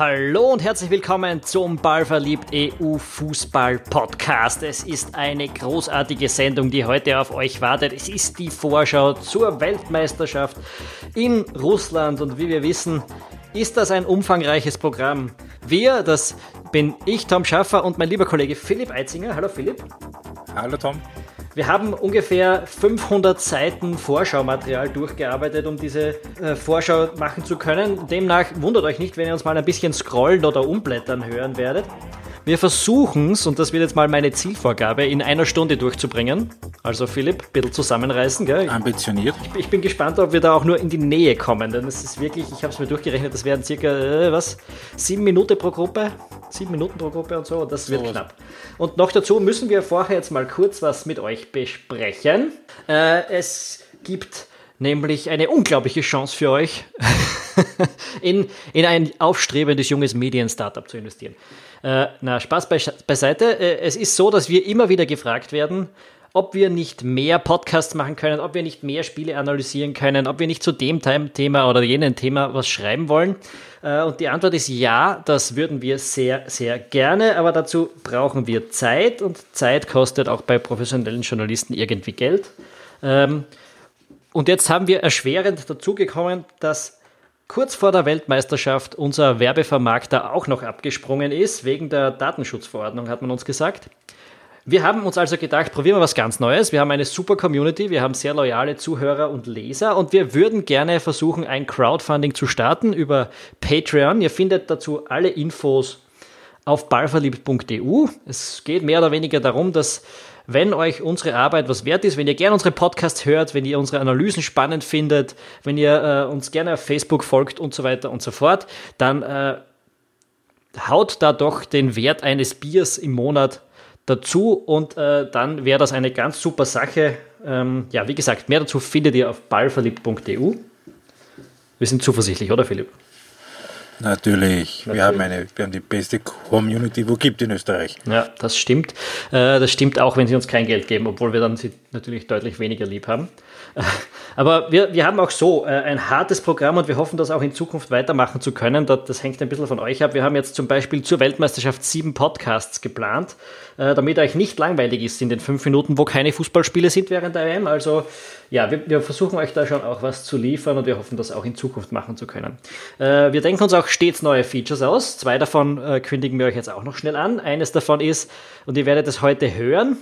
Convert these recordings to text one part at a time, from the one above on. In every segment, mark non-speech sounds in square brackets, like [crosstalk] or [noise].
Hallo und herzlich willkommen zum Ballverliebt EU Fußball Podcast. Es ist eine großartige Sendung, die heute auf euch wartet. Es ist die Vorschau zur Weltmeisterschaft in Russland und wie wir wissen, ist das ein umfangreiches Programm. Wir, das bin ich, Tom Schaffer und mein lieber Kollege Philipp Eitzinger. Hallo Philipp. Hallo Tom. Wir haben ungefähr 500 Seiten Vorschaumaterial durchgearbeitet, um diese äh, Vorschau machen zu können. Demnach wundert euch nicht, wenn ihr uns mal ein bisschen scrollen oder umblättern hören werdet. Wir versuchen es, und das wird jetzt mal meine Zielvorgabe, in einer Stunde durchzubringen. Also Philipp, ein bisschen zusammenreißen, gell? Ambitioniert. Ich, ich bin gespannt, ob wir da auch nur in die Nähe kommen, denn es ist wirklich, ich habe es mir durchgerechnet, das werden circa, äh, was, sieben Minuten pro Gruppe? Sieben Minuten pro Gruppe und so, und das wird so knapp. Und noch dazu müssen wir vorher jetzt mal kurz was mit euch besprechen. Äh, es gibt nämlich eine unglaubliche Chance für euch, [laughs] in, in ein aufstrebendes junges Medien-Startup zu investieren. Äh, na, Spaß beiseite. Äh, es ist so, dass wir immer wieder gefragt werden, ob wir nicht mehr Podcasts machen können, ob wir nicht mehr Spiele analysieren können, ob wir nicht zu dem Thema oder jenem Thema was schreiben wollen. Äh, und die Antwort ist ja, das würden wir sehr, sehr gerne, aber dazu brauchen wir Zeit und Zeit kostet auch bei professionellen Journalisten irgendwie Geld. Ähm, und jetzt haben wir erschwerend dazugekommen, dass kurz vor der Weltmeisterschaft unser Werbevermarkter auch noch abgesprungen ist, wegen der Datenschutzverordnung, hat man uns gesagt. Wir haben uns also gedacht, probieren wir was ganz Neues. Wir haben eine super Community, wir haben sehr loyale Zuhörer und Leser und wir würden gerne versuchen, ein Crowdfunding zu starten über Patreon. Ihr findet dazu alle Infos auf ballverliebt.eu. Es geht mehr oder weniger darum, dass wenn euch unsere Arbeit was wert ist, wenn ihr gerne unsere Podcasts hört, wenn ihr unsere Analysen spannend findet, wenn ihr äh, uns gerne auf Facebook folgt und so weiter und so fort, dann äh, haut da doch den Wert eines Biers im Monat dazu und äh, dann wäre das eine ganz super Sache. Ähm, ja, wie gesagt, mehr dazu findet ihr auf ballverliebt.eu. Wir sind zuversichtlich, oder Philipp? Natürlich. Natürlich. Wir, haben eine, wir haben die beste Community, wo gibt in Österreich. Ja, das stimmt. Äh, das stimmt auch, wenn sie uns kein Geld geben, obwohl wir dann sie natürlich deutlich weniger lieb haben. [laughs] Aber wir, wir haben auch so äh, ein hartes Programm und wir hoffen, das auch in Zukunft weitermachen zu können. Das, das hängt ein bisschen von euch ab. Wir haben jetzt zum Beispiel zur Weltmeisterschaft sieben Podcasts geplant, äh, damit euch nicht langweilig ist in den fünf Minuten, wo keine Fußballspiele sind während der WM. Also ja, wir, wir versuchen euch da schon auch was zu liefern und wir hoffen, das auch in Zukunft machen zu können. Äh, wir denken uns auch stets neue Features aus. Zwei davon kündigen wir euch jetzt auch noch schnell an. Eines davon ist, und ihr werdet es heute hören,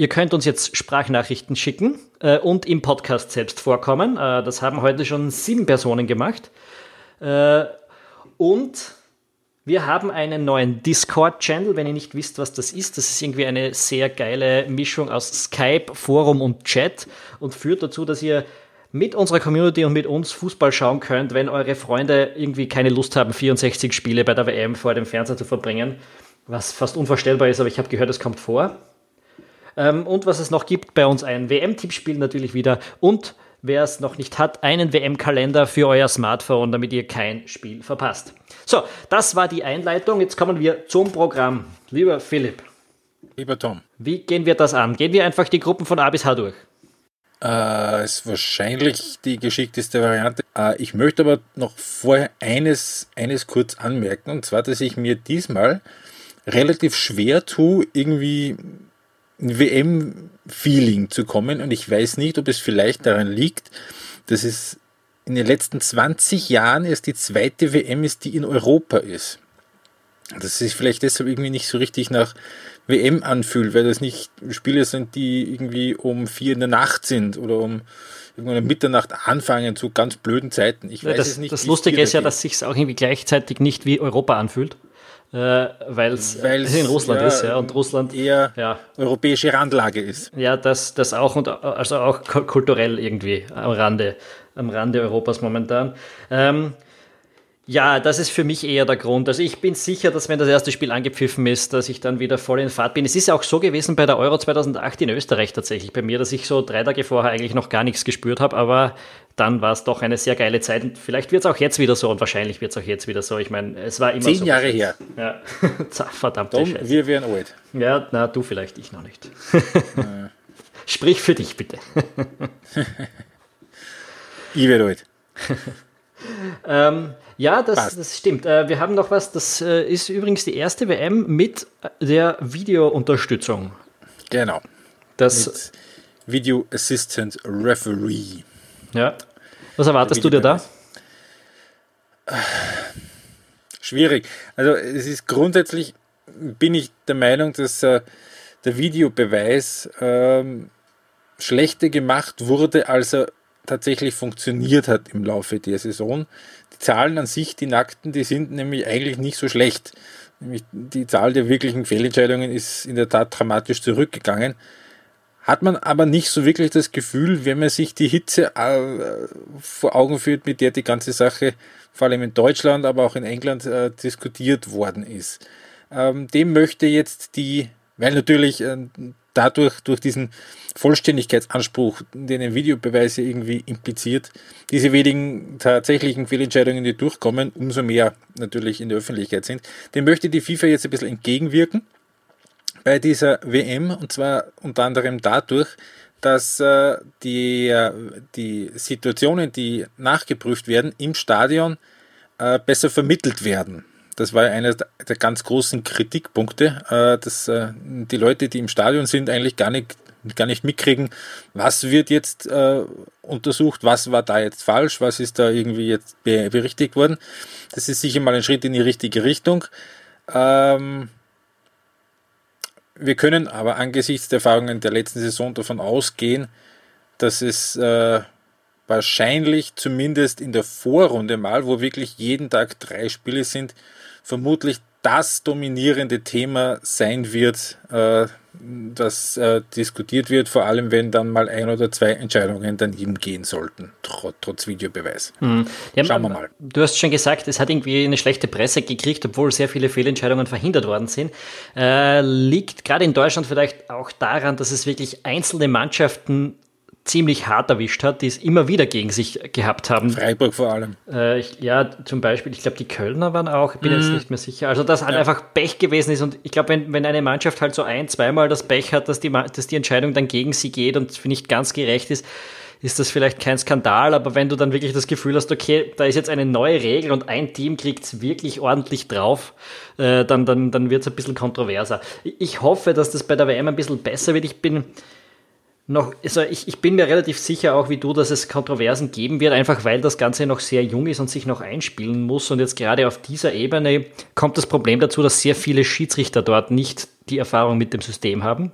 Ihr könnt uns jetzt Sprachnachrichten schicken äh, und im Podcast selbst vorkommen. Äh, das haben heute schon sieben Personen gemacht. Äh, und wir haben einen neuen Discord-Channel, wenn ihr nicht wisst, was das ist. Das ist irgendwie eine sehr geile Mischung aus Skype, Forum und Chat und führt dazu, dass ihr mit unserer Community und mit uns Fußball schauen könnt, wenn eure Freunde irgendwie keine Lust haben, 64 Spiele bei der WM vor dem Fernseher zu verbringen. Was fast unvorstellbar ist, aber ich habe gehört, es kommt vor. Ähm, und was es noch gibt, bei uns ein WM-Tippspiel natürlich wieder und wer es noch nicht hat, einen WM-Kalender für euer Smartphone, damit ihr kein Spiel verpasst. So, das war die Einleitung. Jetzt kommen wir zum Programm. Lieber Philipp. Lieber Tom. Wie gehen wir das an? Gehen wir einfach die Gruppen von A bis H durch? Äh, ist wahrscheinlich die geschickteste Variante. Äh, ich möchte aber noch vorher eines, eines kurz anmerken, und zwar, dass ich mir diesmal relativ schwer tue, irgendwie WM-Feeling zu kommen. Und ich weiß nicht, ob es vielleicht daran liegt, dass es in den letzten 20 Jahren erst die zweite WM ist, die in Europa ist. Dass es sich vielleicht deshalb irgendwie nicht so richtig nach WM anfühlt, weil das nicht Spiele sind, die irgendwie um vier in der Nacht sind oder um irgendwann um Mitternacht anfangen zu ganz blöden Zeiten. Ich weiß das, es nicht. Das Lustige ist ja, dass sich auch irgendwie gleichzeitig nicht wie Europa anfühlt äh, weil es in Russland ja, ist, ja, und Russland eher ja. europäische Randlage ist. Ja, das, das auch und also auch kulturell irgendwie am Rande, am Rande Europas momentan. Ähm, ja, das ist für mich eher der Grund. Also ich bin sicher, dass wenn das erste Spiel angepfiffen ist, dass ich dann wieder voll in Fahrt bin. Es ist ja auch so gewesen bei der Euro 2008 in Österreich tatsächlich bei mir, dass ich so drei Tage vorher eigentlich noch gar nichts gespürt habe, aber dann war es doch eine sehr geile Zeit. Und vielleicht wird es auch jetzt wieder so und wahrscheinlich wird es auch jetzt wieder so. Ich meine, es war immer Zehn so. Jahre her. Ja, [laughs] verdammt. wir wären alt. Ja, na, du vielleicht, ich noch nicht. [laughs] Sprich für dich bitte. [laughs] ich werde alt. Ähm, ja, das, das stimmt. Äh, wir haben noch was, das äh, ist übrigens die erste WM mit der Videounterstützung. Genau. Das Mit Video Assistant Referee. Ja. Was erwartest du dir da? Schwierig. Also es ist grundsätzlich, bin ich der Meinung, dass äh, der Videobeweis ähm, schlechter gemacht wurde, als er tatsächlich funktioniert hat im Laufe der Saison. Die Zahlen an sich, die nackten, die sind nämlich eigentlich nicht so schlecht. Nämlich die Zahl der wirklichen Fehlentscheidungen ist in der Tat dramatisch zurückgegangen. Hat man aber nicht so wirklich das Gefühl, wenn man sich die Hitze äh, vor Augen führt, mit der die ganze Sache vor allem in Deutschland, aber auch in England äh, diskutiert worden ist. Ähm, dem möchte jetzt die, weil natürlich äh, dadurch, durch diesen Vollständigkeitsanspruch, den ein Videobeweis irgendwie impliziert, diese wenigen tatsächlichen Fehlentscheidungen, die durchkommen, umso mehr natürlich in der Öffentlichkeit sind. Dem möchte die FIFA jetzt ein bisschen entgegenwirken bei dieser WM und zwar unter anderem dadurch, dass äh, die, äh, die Situationen, die nachgeprüft werden, im Stadion äh, besser vermittelt werden. Das war einer der ganz großen Kritikpunkte, äh, dass äh, die Leute, die im Stadion sind, eigentlich gar nicht, gar nicht mitkriegen, was wird jetzt äh, untersucht, was war da jetzt falsch, was ist da irgendwie jetzt berichtigt worden. Das ist sicher mal ein Schritt in die richtige Richtung. Ähm, wir können aber angesichts der Erfahrungen der letzten Saison davon ausgehen, dass es äh, wahrscheinlich zumindest in der Vorrunde mal, wo wirklich jeden Tag drei Spiele sind, vermutlich das dominierende Thema sein wird, äh, das äh, diskutiert wird, vor allem wenn dann mal ein oder zwei Entscheidungen daneben gehen sollten, tr trotz Videobeweis. Mhm. Ja, Schauen wir mal. Du hast schon gesagt, es hat irgendwie eine schlechte Presse gekriegt, obwohl sehr viele Fehlentscheidungen verhindert worden sind. Äh, liegt gerade in Deutschland vielleicht auch daran, dass es wirklich einzelne Mannschaften ziemlich hart erwischt hat, die es immer wieder gegen sich gehabt haben. Freiburg vor allem. Äh, ich, ja, zum Beispiel, ich glaube, die Kölner waren auch, ich bin mm. jetzt mhm. nicht mehr sicher. Also, dass halt ja. einfach Pech gewesen ist und ich glaube, wenn, wenn eine Mannschaft halt so ein, zweimal das Pech hat, dass die, dass die Entscheidung dann gegen sie geht und nicht ganz gerecht ist, ist das vielleicht kein Skandal, aber wenn du dann wirklich das Gefühl hast, okay, da ist jetzt eine neue Regel und ein Team kriegt es wirklich ordentlich drauf, äh, dann, dann, dann wird es ein bisschen kontroverser. Ich hoffe, dass das bei der WM ein bisschen besser wird. Ich bin noch, also ich, ich bin mir relativ sicher auch wie du, dass es Kontroversen geben wird, einfach weil das Ganze noch sehr jung ist und sich noch einspielen muss. Und jetzt gerade auf dieser Ebene kommt das Problem dazu, dass sehr viele Schiedsrichter dort nicht die Erfahrung mit dem System haben.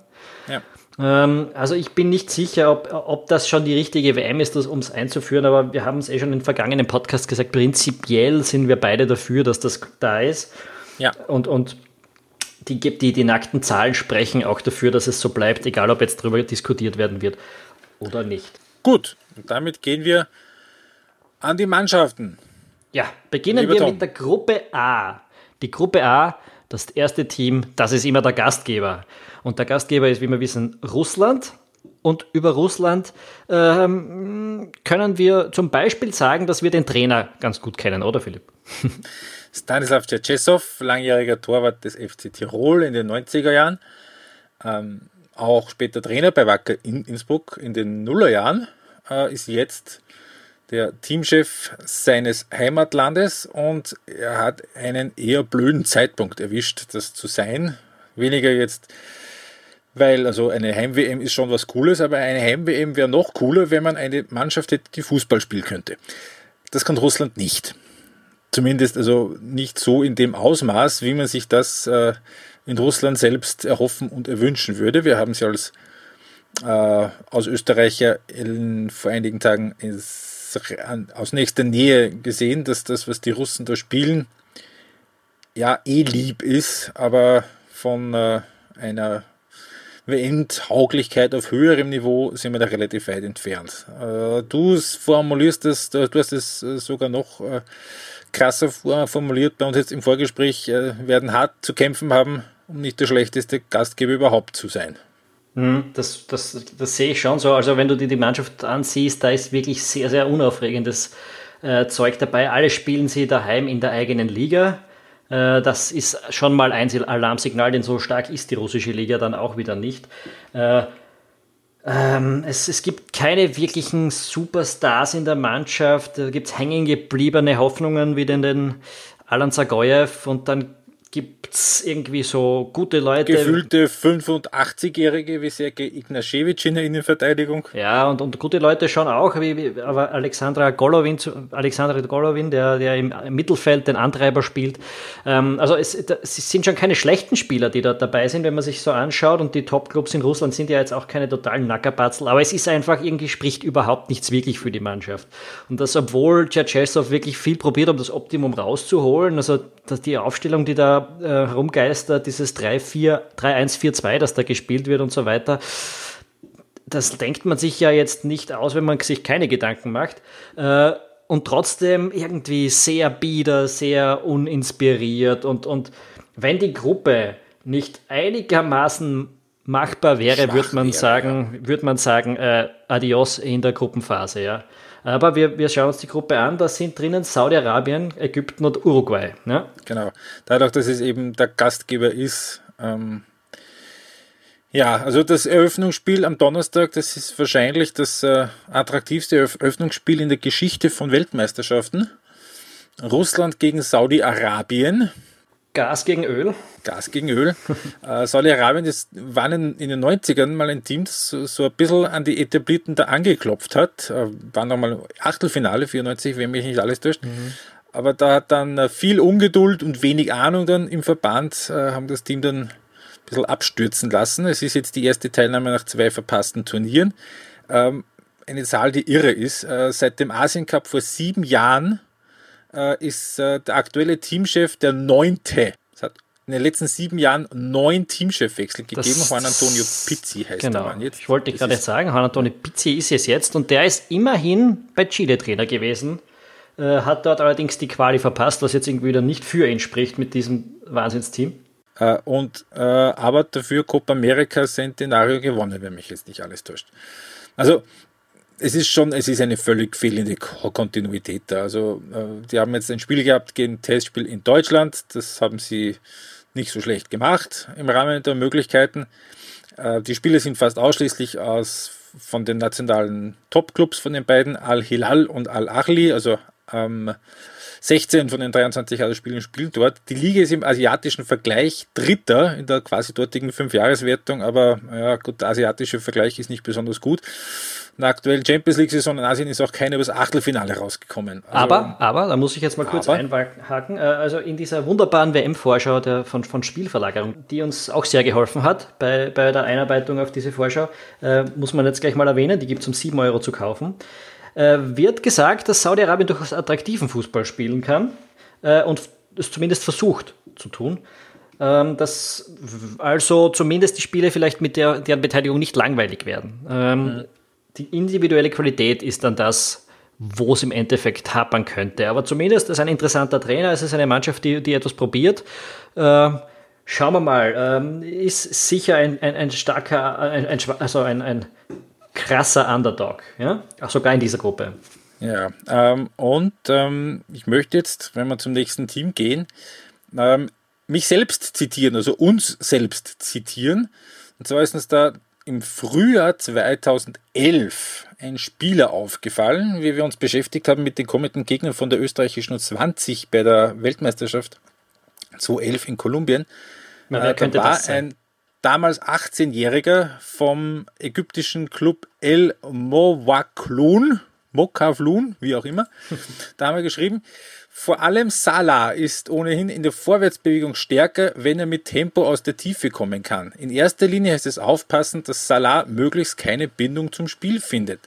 Ja. Ähm, also ich bin nicht sicher, ob, ob das schon die richtige WM ist, um es einzuführen, aber wir haben es eh schon in vergangenen Podcasts gesagt, prinzipiell sind wir beide dafür, dass das da ist. Ja. Und, und die, die, die nackten Zahlen sprechen auch dafür, dass es so bleibt, egal ob jetzt darüber diskutiert werden wird oder nicht. Gut, und damit gehen wir an die Mannschaften. Ja, beginnen Lieber wir Tom. mit der Gruppe A. Die Gruppe A, das erste Team, das ist immer der Gastgeber. Und der Gastgeber ist, wie wir wissen, Russland. Und über Russland ähm, können wir zum Beispiel sagen, dass wir den Trainer ganz gut kennen, oder Philipp? Stanislav Tschetschesow, langjähriger Torwart des FC Tirol in den 90er Jahren, ähm, auch später Trainer bei Wacker in Innsbruck in den Nullerjahren, äh, ist jetzt der Teamchef seines Heimatlandes und er hat einen eher blöden Zeitpunkt erwischt, das zu sein. Weniger jetzt, weil also eine Heim-WM ist schon was Cooles, aber eine Heim-WM wäre noch cooler, wenn man eine Mannschaft hätte, die Fußball spielen könnte. Das kann Russland nicht. Zumindest also nicht so in dem Ausmaß, wie man sich das äh, in Russland selbst erhoffen und erwünschen würde. Wir haben sie als äh, aus Österreicher in, vor einigen Tagen ins, aus nächster Nähe gesehen, dass das, was die Russen da spielen, ja eh lieb ist, aber von äh, einer WM-Tauglichkeit auf höherem Niveau sind wir da relativ weit entfernt. Äh, du formulierst das, du hast es äh, sogar noch äh, krasser formuliert bei uns jetzt im Vorgespräch, äh, werden hart zu kämpfen haben, um nicht der schlechteste Gastgeber überhaupt zu sein. Hm, das, das, das sehe ich schon so. Also wenn du dir die Mannschaft ansiehst, da ist wirklich sehr, sehr unaufregendes äh, Zeug dabei. Alle spielen sie daheim in der eigenen Liga. Äh, das ist schon mal ein Alarmsignal, denn so stark ist die russische Liga dann auch wieder nicht. Äh, Ähm, es, es gibt keine wirklichen Superstars in der Mannschaft. Da gibt es hängen gebliebene Hoffnungen wie den, den Alan Zagoyev und dann gibt es irgendwie so gute Leute. Gefühlte 85-Jährige wie Sergej Ignaschewitsch in der Innenverteidigung. Ja, und, und gute Leute schon auch, wie, aber Alexandra Golovin, Alexandra Golovin, der, der im Mittelfeld den Antreiber spielt. Ähm, also es, es sind schon keine schlechten Spieler, die da dabei sind, wenn man sich so anschaut. Und die Top-Clubs in Russland sind ja jetzt auch keine totalen Nackerbatzel. Aber es ist einfach irgendwie, spricht überhaupt nichts wirklich für die Mannschaft. Und das, obwohl Tschetschesov wirklich viel probiert, um das Optimum rauszuholen. Also dass die Aufstellung, die da äh, herumgeistert, dieses 3-1-4-2, das da gespielt wird und so weiter, das denkt man sich ja jetzt nicht aus, wenn man sich keine Gedanken macht. Äh, und trotzdem irgendwie sehr bieder, sehr uninspiriert. Und, und wenn die Gruppe nicht einigermaßen machbar wäre, würde man sagen, ja. würde man sagen, äh, adios in der Gruppenphase, ja. Aber wir, wir schauen uns die Gruppe an, da sind drinnen Saudi-Arabien, Ägypten und Uruguay. Ja? Genau. Dadurch, dass es eben der Gastgeber ist. Ähm, ja, also das Eröffnungsspiel am Donnerstag, das ist wahrscheinlich das äh, attraktivste Eröffnungsspiel in der Geschichte von Weltmeisterschaften. Russland gegen Saudi-Arabien. Gas gegen Öl. Gas gegen Öl. [laughs] äh, Saudi-Arabien war in, in, den 90ern mal ein Team, das so, so, ein bisschen an die Etablierten da angeklopft hat. Äh, war nochmal Achtelfinale, 94, wenn mich nicht alles täuscht. Mhm. Aber da hat dann äh, viel Ungeduld und wenig Ahnung dann im Verband, äh, haben das Team dann ein bisschen abstürzen lassen. Es ist jetzt die erste Teilnahme nach zwei verpassten Turnieren. Ähm, eine Zahl, die irre ist. Äh, seit dem Asien Cup vor sieben Jahren äh, ist äh, der aktuelle Teamchef der neunte. Es hat in den letzten sieben Jahren neun Teamchefwechsel gegeben. Juan Antonio Pizzi heißt genau. der Mann jetzt. Ich wollte gerade sagen, Juan Antonio Pizzi ist es jetzt und der ist immerhin bei Chile Trainer gewesen. Äh, hat dort allerdings die Quali verpasst, was jetzt irgendwie wieder nicht für ihn spricht mit diesem Wahnsinnsteam. Äh, und, äh, aber dafür Copa America Centenario gewonnen, wenn mich jetzt nicht alles täuscht. Also es ist schon, es ist eine völlig fehlende Kontinuität da. Also, äh, die haben jetzt ein Spiel gehabt gegen Testspiel in Deutschland. Das haben sie nicht so schlecht gemacht im Rahmen der Möglichkeiten. Äh, die Spiele sind fast ausschließlich aus von den nationalen Top-Clubs von den beiden, Al-Hilal und Al-Ahli, also ähm, 16 von den 23 Spielen spielen dort. Die Liga ist im asiatischen Vergleich Dritter in der quasi dortigen Fünfjahreswertung, aber ja, gut, der asiatische Vergleich ist nicht besonders gut der aktuellen Champions League-Saison in Asien ist auch keiner übers Achtelfinale rausgekommen. Also, aber, aber, da muss ich jetzt mal kurz aber, einhaken, äh, also in dieser wunderbaren WM-Vorschau von, von Spielverlagerung, die uns auch sehr geholfen hat bei, bei der Einarbeitung auf diese Vorschau, äh, muss man jetzt gleich mal erwähnen, die gibt es um 7 Euro zu kaufen, äh, wird gesagt, dass Saudi-Arabien durchaus attraktiven Fußball spielen kann äh, und es zumindest versucht zu tun ähm, dass also zumindest die Spiele vielleicht mit der, deren Beteiligung nicht langweilig werden. Ähm, mhm die individuelle Qualität ist dann das, wo es im Endeffekt hapern könnte. Aber zumindest ist ein interessanter Trainer, es ist eine Mannschaft, die, die etwas probiert. Äh, schauen wir mal, ähm, ist sicher ein, ein, ein starker, ein, ein, also ein, ein krasser Underdog, ja? Auch sogar in dieser Gruppe. Ja, ähm, und ähm, ich möchte jetzt, wenn wir zum nächsten Team gehen, ähm, mich selbst zitieren, also uns selbst zitieren. Und zwar ist uns da im Frühjahr 2011 ein Spieler aufgefallen, wie wir uns beschäftigt haben mit den kommenden Gegnern von der österreichischen 20 bei der Weltmeisterschaft 2011 in Kolumbien. Na, äh, da war ein damals 18-Jähriger vom ägyptischen Club El Mowaklun, Mokavlun, wie auch immer, da haben wir geschrieben, vor allem Salah ist ohnehin in der Vorwärtsbewegung stärker, wenn er mit Tempo aus der Tiefe kommen kann. In erster Linie heißt es aufpassen, dass Salah möglichst keine Bindung zum Spiel findet.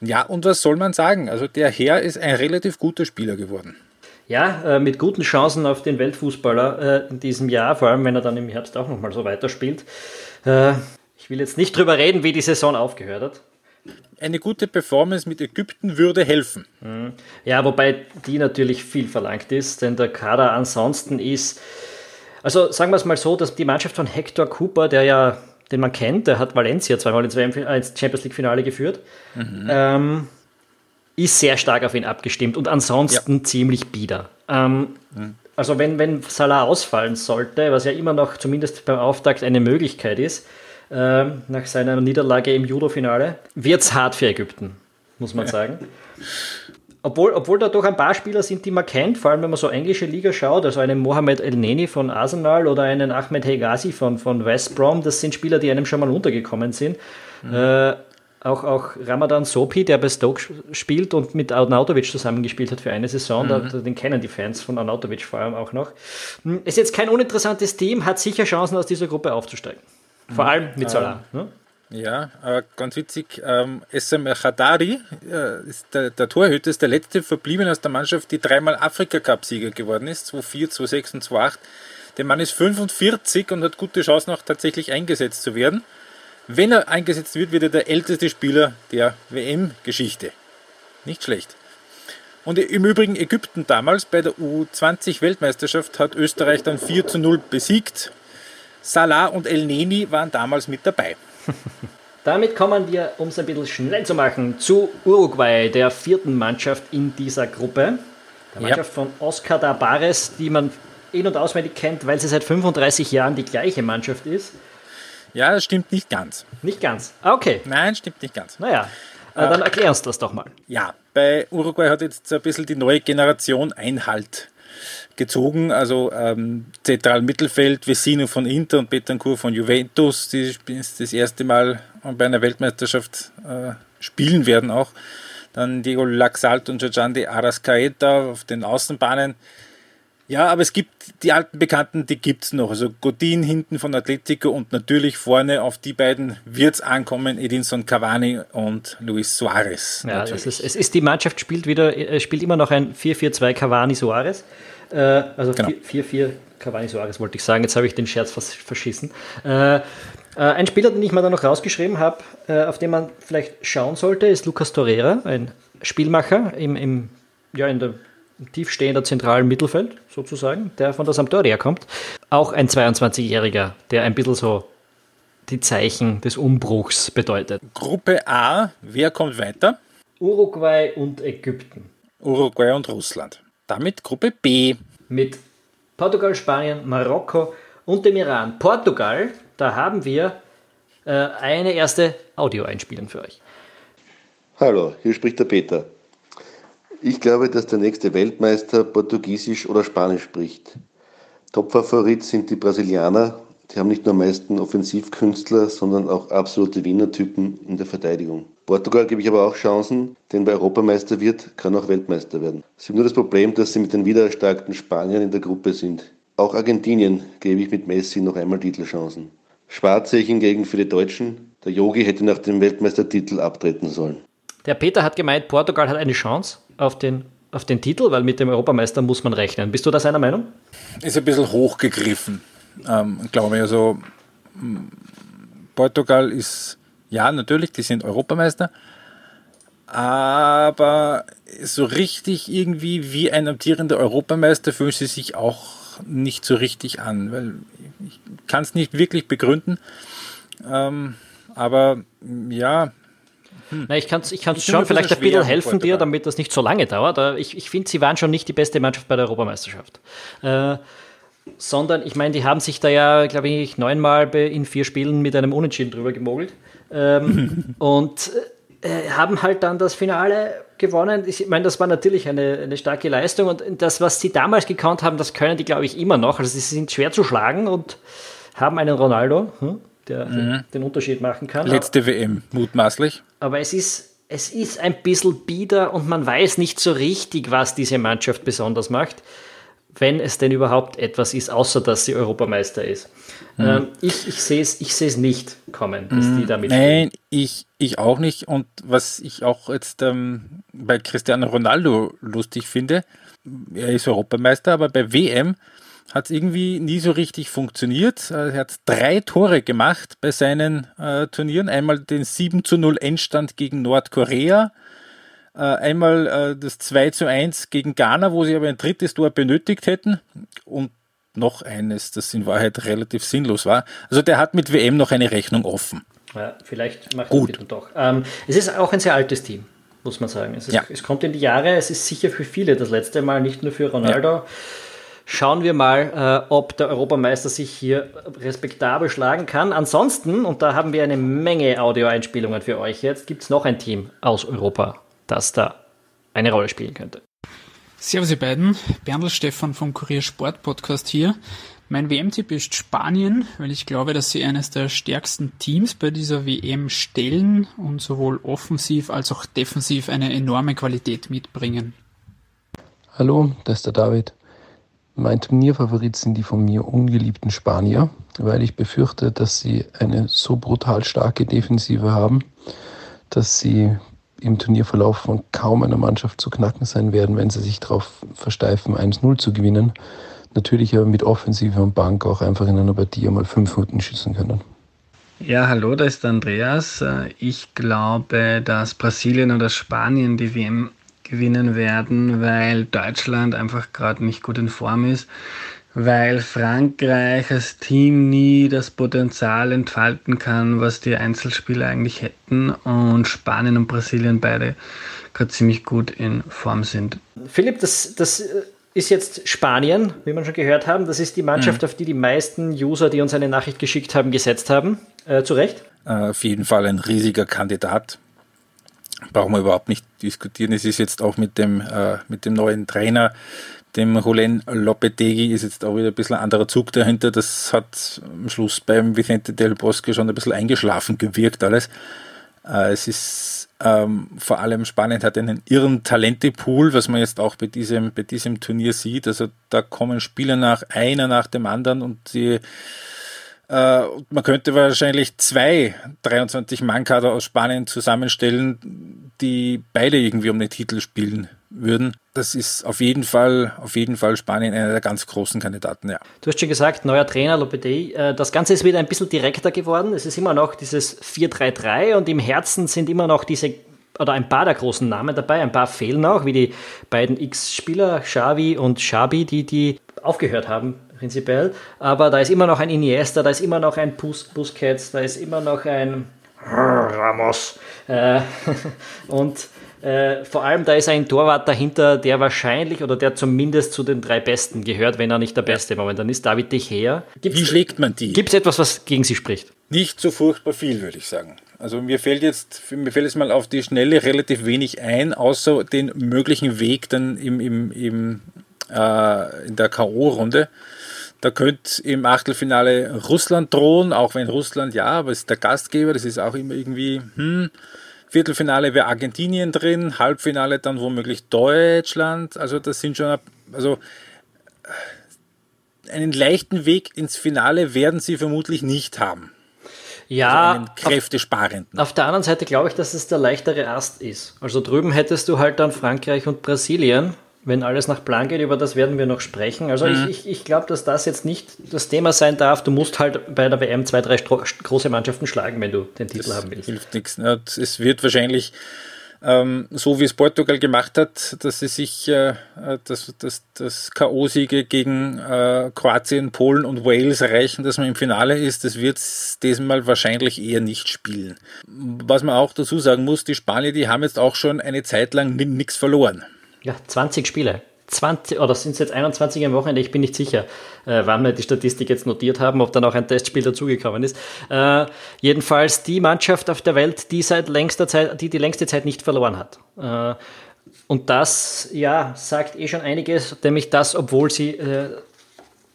Ja, und was soll man sagen? Also der Herr ist ein relativ guter Spieler geworden. Ja, äh, mit guten Chancen auf den Weltfußballer äh, in diesem Jahr, vor allem wenn er dann im Herbst auch nochmal so weiterspielt. Äh, ich will jetzt nicht drüber reden, wie die Saison aufgehört hat eine gute Performance mit Ägypten würde helfen. Ja, wobei die natürlich viel verlangt ist, denn der Kader ansonsten ist, also sagen wir es mal so, dass die Mannschaft von Hector Cooper, der ja, den man kennt, der hat Valencia zweimal ins Champions League Finale geführt, mhm. ähm, ist sehr stark auf ihn abgestimmt und ansonsten ja. ziemlich bieder. Ähm, mhm. Also wenn, wenn Salah ausfallen sollte, was ja immer noch zumindest beim Auftakt eine Möglichkeit ist, äh, nach seiner Niederlage im Judo-Finale. Wird es hart für Ägypten, muss man sagen. Obwohl, obwohl da doch ein paar Spieler sind, die man kennt, vor allem wenn man so englische Liga schaut, also einen Mohamed El Neni von Arsenal oder einen Ahmed Hegazi von, von West Brom, das sind Spieler, die einem schon mal untergekommen sind. Mhm. Äh, auch, auch Ramadan Sopi, der bei Stoke spielt und mit Arnautovic zusammengespielt hat für eine Saison, mhm. da, den kennen die Fans von Arnautovic vor allem auch noch. Hm, ist jetzt kein uninteressantes Team, hat sicher Chancen, aus dieser Gruppe aufzusteigen. Vor mhm. allem mit Salah. Ähm, ne? Ja, aber ganz witzig, ähm, SM Khadari, äh, ist der, der Torhüter, ist der letzte verbliebene aus der Mannschaft, die dreimal Afrika-Cup-Sieger geworden ist, 2004, 2006 und 2008. Der Mann ist 45 und hat gute Chancen auch tatsächlich eingesetzt zu werden. Wenn er eingesetzt wird, wird er der älteste Spieler der WM-Geschichte. Nicht schlecht. Und im Übrigen Ägypten damals bei der U20-Weltmeisterschaft hat Österreich dann 4 zu 0 besiegt. Salah und El Neni waren damals mit dabei. [laughs] Damit kommen wir, um es ein bisschen schnell zu machen, zu Uruguay, der vierten Mannschaft in dieser Gruppe. Der Mannschaft ja. von Oscar Dabares, die man in- und auswendig kennt, weil sie seit 35 Jahren die gleiche Mannschaft ist. Ja, das stimmt nicht ganz. Nicht ganz. Ah, okay. Nein, stimmt nicht ganz. Naja, äh, dann erklär uns das doch mal. Ja, bei Uruguay hat jetzt ein bisschen die neue Generation Einhalt gezogen. Also ähm, zentral Mittelfeld, Vecino von Inter und Betancourt von Juventus, die das erste Mal bei einer Weltmeisterschaft äh, spielen werden auch. Dann Diego Laxalt und Giorgiandi Arascaeta auf den Außenbahnen. Ja, aber es gibt die alten Bekannten, die gibt es noch. Also Godin hinten von Atletico und natürlich vorne auf die beiden wird es ankommen, Edinson Cavani und Luis Suarez. Ja, es ist, es ist, die Mannschaft spielt wieder, äh, spielt immer noch ein 4-4-2 Cavani Suarez. Äh, also 4-4 genau. Cavani Suarez wollte ich sagen, jetzt habe ich den Scherz fast verschissen. Äh, äh, ein Spieler, den ich mir da noch rausgeschrieben habe, äh, auf den man vielleicht schauen sollte, ist Lucas Torreira, ein Spielmacher im, im, ja, in der tiefstehender zentralen Mittelfeld sozusagen, der von der Sampdoria kommt. Auch ein 22-Jähriger, der ein bisschen so die Zeichen des Umbruchs bedeutet. Gruppe A, wer kommt weiter? Uruguay und Ägypten. Uruguay und Russland. Damit Gruppe B. Mit Portugal, Spanien, Marokko und dem Iran. Portugal, da haben wir äh, eine erste Audio einspielen für euch. Hallo, hier spricht der Peter. Ich glaube, dass der nächste Weltmeister Portugiesisch oder Spanisch spricht. Topfavorit sind die Brasilianer. Die haben nicht nur am meisten Offensivkünstler, sondern auch absolute Winnertypen in der Verteidigung. Portugal gebe ich aber auch Chancen, denn wer Europameister wird, kann auch Weltmeister werden. Sie haben nur das Problem, dass sie mit den wieder erstarkten Spaniern in der Gruppe sind. Auch Argentinien gebe ich mit Messi noch einmal Titelchancen. Schwarz sehe ich hingegen für die Deutschen. Der Yogi hätte nach dem Weltmeistertitel abtreten sollen. Der Peter hat gemeint, Portugal hat eine Chance auf den, auf den Titel, weil mit dem Europameister muss man rechnen. Bist du da seiner Meinung? Ist ein bisschen hochgegriffen, ähm, glaube ich. Also Portugal ist, ja, natürlich, die sind Europameister, aber so richtig irgendwie wie ein amtierender Europameister fühlen sie sich auch nicht so richtig an, weil ich kann es nicht wirklich begründen. Ähm, aber ja, hm. Na, ich kann es ich kann's schon vielleicht ein bisschen helfen dir, damit das nicht so lange dauert. Ich, ich finde, sie waren schon nicht die beste Mannschaft bei der Europameisterschaft. Äh, sondern, ich meine, die haben sich da ja, glaube ich, neunmal in vier Spielen mit einem Unentschieden drüber gemogelt. Ähm, [laughs] und äh, haben halt dann das Finale gewonnen. Ich meine, das war natürlich eine, eine starke Leistung und das, was sie damals gekannt haben, das können die, glaube ich, immer noch. Also sie sind schwer zu schlagen und haben einen Ronaldo. Hm? der mhm. den Unterschied machen kann. Letzte WM, mutmaßlich. Aber es ist, es ist ein bisschen bieder und man weiß nicht so richtig, was diese Mannschaft besonders macht, wenn es denn überhaupt etwas ist, außer dass sie Europameister ist. Mhm. Ähm, ich ich sehe es ich nicht kommen, dass mhm. die damit Nein, ich, ich auch nicht. Und was ich auch jetzt ähm, bei Cristiano Ronaldo lustig finde, er ist Europameister, aber bei WM hat es irgendwie nie so richtig funktioniert. Äh, er hat drei Tore gemacht bei seinen äh, Turnieren. Einmal den 7 zu 0 Endstand gegen Nordkorea, äh, einmal äh, das 2 zu 1 gegen Ghana, wo sie aber ein drittes Tor benötigt hätten und noch eines, das in Wahrheit relativ sinnlos war. Also der hat mit WM noch eine Rechnung offen. Ja, vielleicht macht er es doch. Ähm, es ist auch ein sehr altes Team, muss man sagen. Es, ist, ja. es kommt in die Jahre, es ist sicher für viele das letzte Mal, nicht nur für Ronaldo. Ja Schauen wir mal, äh, ob der Europameister sich hier respektabel schlagen kann. Ansonsten, und da haben wir eine Menge Audioeinspielungen für euch jetzt, gibt es noch ein Team aus Europa, das da eine Rolle spielen könnte. Servus ihr beiden, Berndl Stefan vom Kurier Sport Podcast hier. Mein WM-Tipp ist Spanien, weil ich glaube, dass sie eines der stärksten Teams bei dieser WM stellen und sowohl offensiv als auch defensiv eine enorme Qualität mitbringen. Hallo, das ist der David. Mein Turnierfavorit sind die von mir ungeliebten Spanier, weil ich befürchte, dass sie eine so brutal starke Defensive haben, dass sie im Turnierverlauf von kaum einer Mannschaft zu knacken sein werden, wenn sie sich darauf versteifen, 1-0 zu gewinnen. Natürlich aber mit Offensive und Bank auch einfach in einer Partie einmal fünf Minuten schießen können. Ja, hallo, da ist Andreas. Ich glaube, dass Brasilien oder Spanien die WM gewinnen werden, weil Deutschland einfach gerade nicht gut in Form ist, weil Frankreich als Team nie das Potenzial entfalten kann, was die Einzelspieler eigentlich hätten und Spanien und Brasilien beide gerade ziemlich gut in Form sind. Philipp, das, das ist jetzt Spanien, wie wir schon gehört haben. Das ist die Mannschaft, mhm. auf die die meisten User, die uns eine Nachricht geschickt haben, gesetzt haben. Äh, zu Recht? Äh, auf jeden Fall ein riesiger Kandidat brauchen wir überhaupt nicht diskutieren. Es ist jetzt auch mit dem, äh, mit dem neuen Trainer, dem Julen Lopetegui, ist jetzt auch wieder ein bisschen ein anderer Zug dahinter. Das hat am Schluss beim Vicente del Bosque schon ein bisschen eingeschlafen gewirkt alles. Äh, es ist ähm, vor allem spannend, hat einen irren Talentepool, was man jetzt auch bei diesem, bei diesem Turnier sieht. Also da kommen Spieler nach, einer nach dem anderen und die äh, man könnte wahrscheinlich zwei 23-Mann-Kader aus Spanien zusammenstellen, die beide irgendwie um den Titel spielen würden. Das ist auf jeden Fall, auf jeden Fall Spanien einer der ganz großen Kandidaten, ja. Du hast schon gesagt, neuer Trainer Lopetegui. Äh, das Ganze ist wieder ein bisschen direkter geworden. Es ist immer noch dieses 4-3-3 und im Herzen sind immer noch diese oder ein paar der großen Namen dabei, ein paar fehlen auch, wie die beiden X-Spieler, Xavi und Xabi, die, die aufgehört haben prinzipiell. Aber da ist immer noch ein Iniesta, da ist immer noch ein Bus Busquets, da ist immer noch ein Ramos. Äh, [laughs] und äh, vor allem da ist ein Torwart dahinter, der wahrscheinlich oder der zumindest zu den drei Besten gehört, wenn er nicht der Beste momentan ist. David De Gea. Gibt's, Wie schlägt man die? Gibt es etwas, was gegen sie spricht? Nicht so furchtbar viel, würde ich sagen. Also mir fällt jetzt, mir fällt jetzt mal auf die Schnelle relativ wenig ein, außer den möglichen Weg dann im, im, im, äh, in der K.O.-Runde. Da könnte im Achtelfinale Russland drohen, auch wenn Russland ja, aber es ist der Gastgeber, das ist auch immer irgendwie, hm. Viertelfinale wäre Argentinien drin, Halbfinale dann womöglich Deutschland. Also das sind schon, also einen leichten Weg ins Finale werden sie vermutlich nicht haben. Ja, also kräftesparenden. Auf, auf der anderen Seite glaube ich, dass es der leichtere Ast ist. Also drüben hättest du halt dann Frankreich und Brasilien wenn alles nach Plan geht, über das werden wir noch sprechen. Also mhm. ich, ich, ich glaube, dass das jetzt nicht das Thema sein darf. Du musst halt bei der WM zwei, drei große Mannschaften schlagen, wenn du den Titel das haben willst. Hilft nichts. Es wird wahrscheinlich ähm, so wie es Portugal gemacht hat, dass sie sich äh, das, das, das K.O.-Siege gegen äh, Kroatien, Polen und Wales erreichen, dass man im Finale ist, das wird es diesmal wahrscheinlich eher nicht spielen. Was man auch dazu sagen muss, die Spanier, die haben jetzt auch schon eine Zeit lang nichts verloren. Ja, 20 Spiele. 20, oder sind es jetzt 21 am Wochenende? Ich bin nicht sicher, äh, wann wir die Statistik jetzt notiert haben, ob dann auch ein Testspiel dazugekommen ist. Äh, jedenfalls die Mannschaft auf der Welt, die seit längster Zeit, die die längste Zeit nicht verloren hat. Äh, und das, ja, sagt eh schon einiges, nämlich das, obwohl sie äh,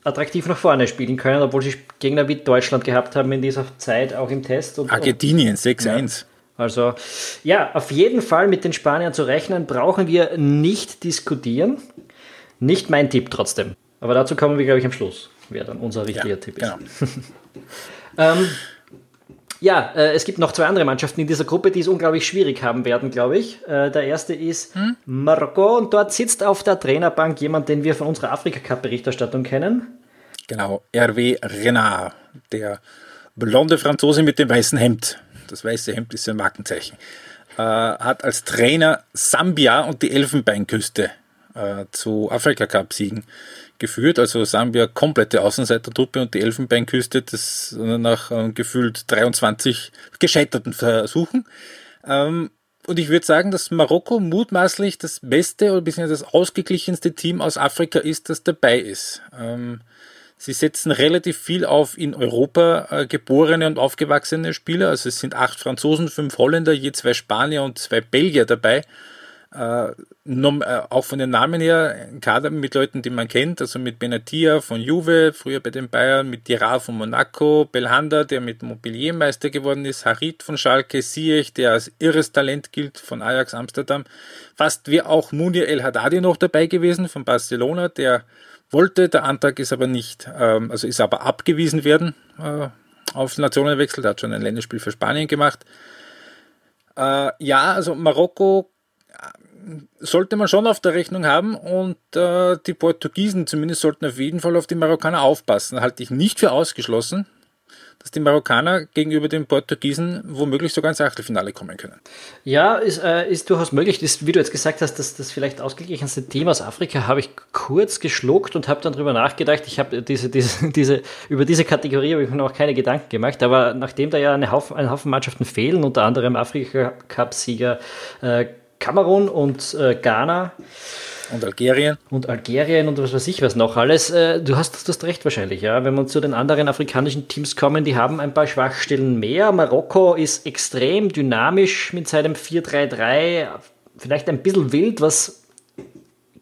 attraktiv nach vorne spielen können, obwohl sie Gegner wie Deutschland gehabt haben in dieser Zeit, auch im Test. Und, Argentinien 6-1. Also ja, auf jeden Fall mit den Spaniern zu rechnen, brauchen wir nicht diskutieren. Nicht mein Tipp trotzdem. Aber dazu kommen wir, glaube ich, am Schluss, wer dann unser richtiger ja, Tipp ist. Genau. [laughs] ähm, ja, äh, es gibt noch zwei andere Mannschaften in dieser Gruppe, die es unglaublich schwierig haben werden, glaube ich. Äh, der erste ist hm? Marokko und dort sitzt auf der Trainerbank jemand, den wir von unserer Afrika-Cup-Berichterstattung kennen. Genau, Hervé Renard, der blonde Franzose mit dem weißen Hemd das weiße Hemd ist sein Markenzeichen, äh, hat als Trainer Sambia und die Elfenbeinküste äh, zu Afrika Cup Siegen geführt. Also Sambia komplette Außenseitertruppe und die Elfenbeinküste, das nach äh, gefühlt 23 gescheiterten Versuchen. Ähm, und ich würde sagen, dass Marokko mutmaßlich das beste oder beziehungsweise das ausgeglichenste Team aus Afrika ist, das dabei ist. Ähm, sie setzen relativ viel auf in Europa äh, geborene und aufgewachsene Spieler. Also es sind acht Franzosen, fünf Holländer, je zwei Spanier und zwei Belgier dabei. Äh, äh, auch von den Namen her ein Kader mit Leuten, die man kennt, also mit Benatia von Juve, früher bei den Bayern, mit Dirard von Monaco, Belhanda, der mit Mobilier Meister geworden ist, Harit von Schalke, Ziyech, der als irres Talent gilt von Ajax Amsterdam. Fast wie auch Munir El Haddadi noch dabei gewesen von Barcelona, der wollte, der Antrag ist aber nicht, ähm, also ist aber abgewiesen werden äh, auf Nationenwechsel, der hat schon ein Länderspiel für Spanien gemacht. ja, also Marokko sollte man schon auf der Rechnung haben und äh, die Portugiesen zumindest sollten auf jeden Fall auf die Marokkaner aufpassen. Halte ich nicht für ausgeschlossen, dass die Marokkaner gegenüber den Portugiesen womöglich sogar ins Achtelfinale kommen können. Ja, ist, äh, ist durchaus möglich. Das, wie du jetzt gesagt hast, dass das vielleicht ausgeglichenste Thema aus Afrika habe ich kurz geschluckt und habe dann darüber nachgedacht. Ich habe diese, diese, [laughs] diese, über diese Kategorie habe ich mir noch keine Gedanken gemacht, aber nachdem da ja eine Haufen, ein Haufen Mannschaften fehlen, unter anderem Afrika-Cup-Sieger äh, Kamerun und äh, Ghana. Und Algerien. Und Algerien und was weiß ich was noch alles. Äh, du hast das recht wahrscheinlich, ja. Wenn wir zu den anderen afrikanischen Teams kommen, die haben ein paar Schwachstellen mehr. Marokko ist extrem dynamisch mit seinem 4-3-3. Vielleicht ein bisschen wild, was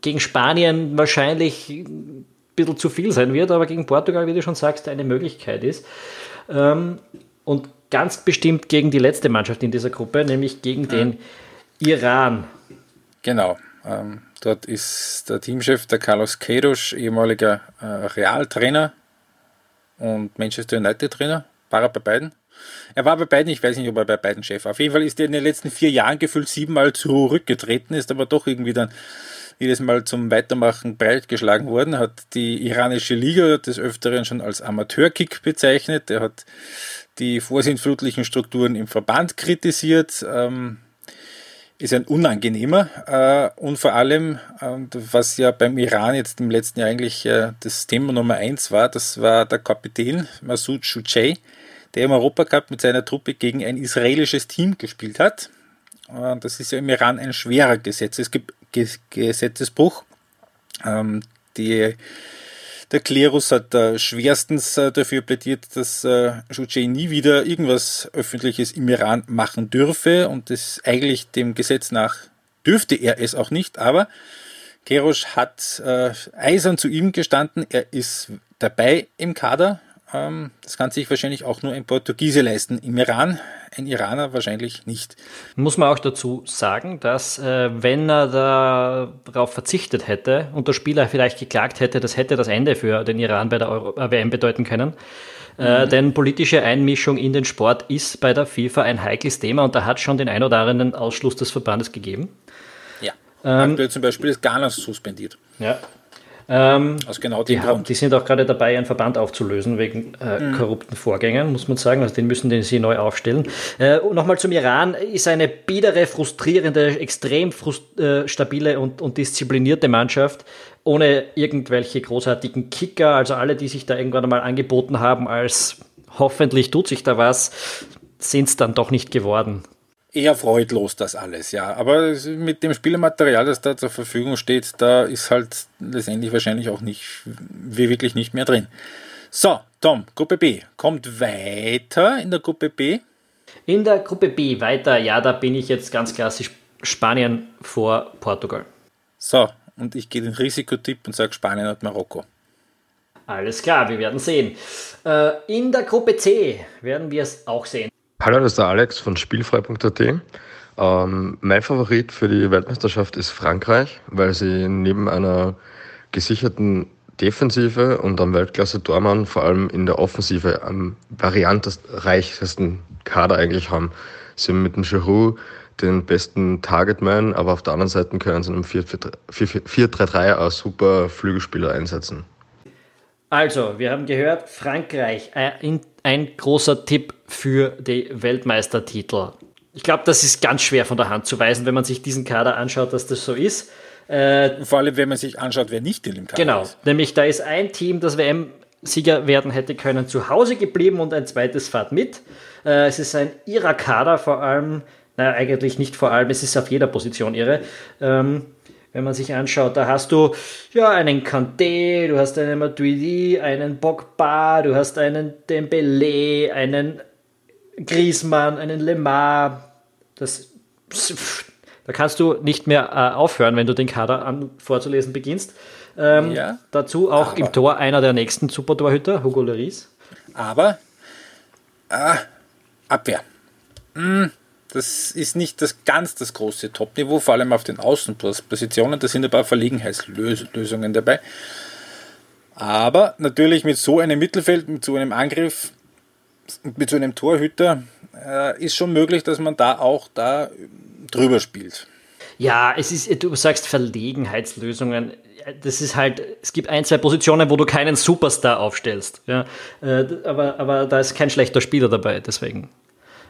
gegen Spanien wahrscheinlich ein bisschen zu viel sein wird, aber gegen Portugal, wie du schon sagst, eine Möglichkeit ist. Ähm, und ganz bestimmt gegen die letzte Mannschaft in dieser Gruppe, nämlich gegen den Iran. Genau. Ähm, dort ist der Teamchef, der Carlos Queiroz, ehemaliger äh, Realtrainer und Manchester United-Trainer. War er bei beiden? Er war bei beiden, ich weiß nicht, ob er bei beiden Chef war. Auf jeden Fall ist er in den letzten vier Jahren gefühlt siebenmal zurückgetreten, ist aber doch irgendwie dann jedes Mal zum Weitermachen breitgeschlagen worden, hat die iranische Liga des Öfteren schon als Amateurkick bezeichnet. Er hat die vorsintflutlichen Strukturen im Verband kritisiert. Ähm, ist ein unangenehmer äh, und vor allem, äh, was ja beim Iran jetzt im letzten Jahr eigentlich äh, das Thema Nummer eins war, das war der Kapitän Masoud Shuchei, der im Europacup mit seiner Truppe gegen ein israelisches Team gespielt hat. das ist ja im Iran ein schwerer Gesetzes Gesetzesbruch. Ähm, die der Klerus hat äh, schwerstens äh, dafür plädiert, dass äh, Shuchei nie wieder irgendwas Öffentliches im Iran machen dürfe und das eigentlich dem Gesetz nach dürfte er es auch nicht, aber Kerosch hat äh, eisern zu ihm gestanden, er ist dabei im Kader. Ähm, das kann sich wahrscheinlich auch nur ein Portugiese leisten. Im Iran ein Iraner wahrscheinlich nicht. Muss man auch dazu sagen, dass äh, wenn er darauf verzichtet hätte und der Spieler vielleicht geklagt hätte, das hätte das Ende für den Iran bei der Euro äh, WM bedeuten können. Äh, mhm. denn politische Einmischung in den Sport ist bei der FIFA ein heikles Thema und da hat schon den ein oder anderen Ausschluss des Verbandes gegeben. Ja. Ähm, Aktuell zum Beispiel ist Ghana suspendiert. Ja, ähm, Aus genau die, haben, die sind auch gerade dabei, einen Verband aufzulösen wegen äh, mhm. korrupten Vorgängen, muss man sagen. Also den müssen den sie neu aufstellen. Äh, Nochmal zum Iran. Ist eine biedere, frustrierende, extrem frust äh, stabile und, und disziplinierte Mannschaft ohne irgendwelche großartigen Kicker. Also alle, die sich da irgendwann einmal angeboten haben als hoffentlich tut sich da was, sind es dann doch nicht geworden eher freudlos das alles, ja. Aber mit dem Spielermaterial, das da zur Verfügung steht, da ist halt letztendlich wahrscheinlich auch nicht, wirklich nicht mehr drin. So, Tom, Gruppe B. Kommt weiter in der Gruppe B? In der Gruppe B weiter, ja, da bin ich jetzt ganz klassisch Spanien vor Portugal. So, und ich gehe den Risikotipp und sage Spanien und Marokko. Alles klar, wir werden sehen. Äh, in der Gruppe C werden wir es auch sehen. Hallo, das ist der Alex von Spielfrei.at. Ähm, mein Favorit für die Weltmeisterschaft ist Frankreich, weil sie neben einer gesicherten Defensive und am Weltklasse-Tormann vor allem in der Offensive am variantenreichsten Kader eigentlich haben. Sie haben mit dem Giroud den besten Targetman, aber auf der anderen Seite können sie in einem 4-3-3 als super Flügelspieler einsetzen. Also, wir haben gehört, Frankreich, ein, ein großer Tipp für die Weltmeistertitel. Ich glaube, das ist ganz schwer von der Hand zu weisen, wenn man sich diesen Kader anschaut, dass das so ist. Äh, Vor allem, wenn man sich anschaut, wer nicht in dem Kader genau, ist. Genau, nämlich da ist ein Team, das WM-Sieger werden hätte können, zu Hause geblieben und ein zweites fahrt mit. Äh, es ist ein Irak-Kader vor allem naja, eigentlich nicht vor allem, es ist auf jeder Position irre. Ähm, wenn man sich anschaut, da hast du ja einen Kanté, du hast einen Matuidi, einen Pogba, du hast einen Dembele, einen Griezmann, einen Lemar. Das, da kannst du nicht mehr äh, aufhören, wenn du den Kader an, vorzulesen beginnst. Ähm, ja, dazu auch im Tor einer der nächsten Supertorhüter, Hugo Lloris. Aber äh, Abwehr. Hm, das ist nicht das ganz das große Top-Niveau, vor allem auf den Außenpositionen. Da sind ein paar Verlegenheitslösungen dabei. Aber natürlich mit so einem Mittelfeld, mit so einem Angriff, mit so einem Torhüter äh, ist schon möglich, dass man da auch da drüber spielt. Ja, es ist, du sagst Verlegenheitslösungen. Das ist halt, es gibt ein, zwei Positionen, wo du keinen Superstar aufstellst. Ja, äh, aber, aber da ist kein schlechter Spieler dabei, deswegen.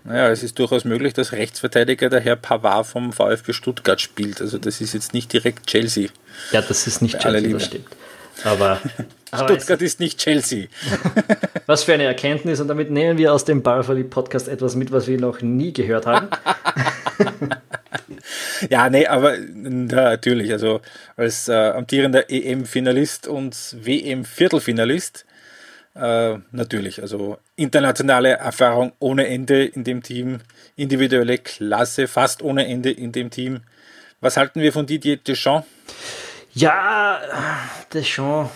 Naja, es ist durchaus möglich, dass Rechtsverteidiger der Herr Pavard vom VfB Stuttgart spielt. Also das ist jetzt nicht direkt Chelsea. Ja, das ist nicht Chelsea, das stimmt. Aber, [laughs] aber Stuttgart ist nicht Chelsea. [laughs] was für eine Erkenntnis und damit nehmen wir aus dem Ballverlieb Podcast etwas mit, was wir noch nie gehört haben. [laughs] ja, nee, aber natürlich, also als äh, amtierender EM-Finalist und WM-Viertelfinalist äh, natürlich, also internationale Erfahrung ohne Ende in dem Team, individuelle Klasse fast ohne Ende in dem Team. Was halten wir von Didier Deschamps? Ja, Deschamps.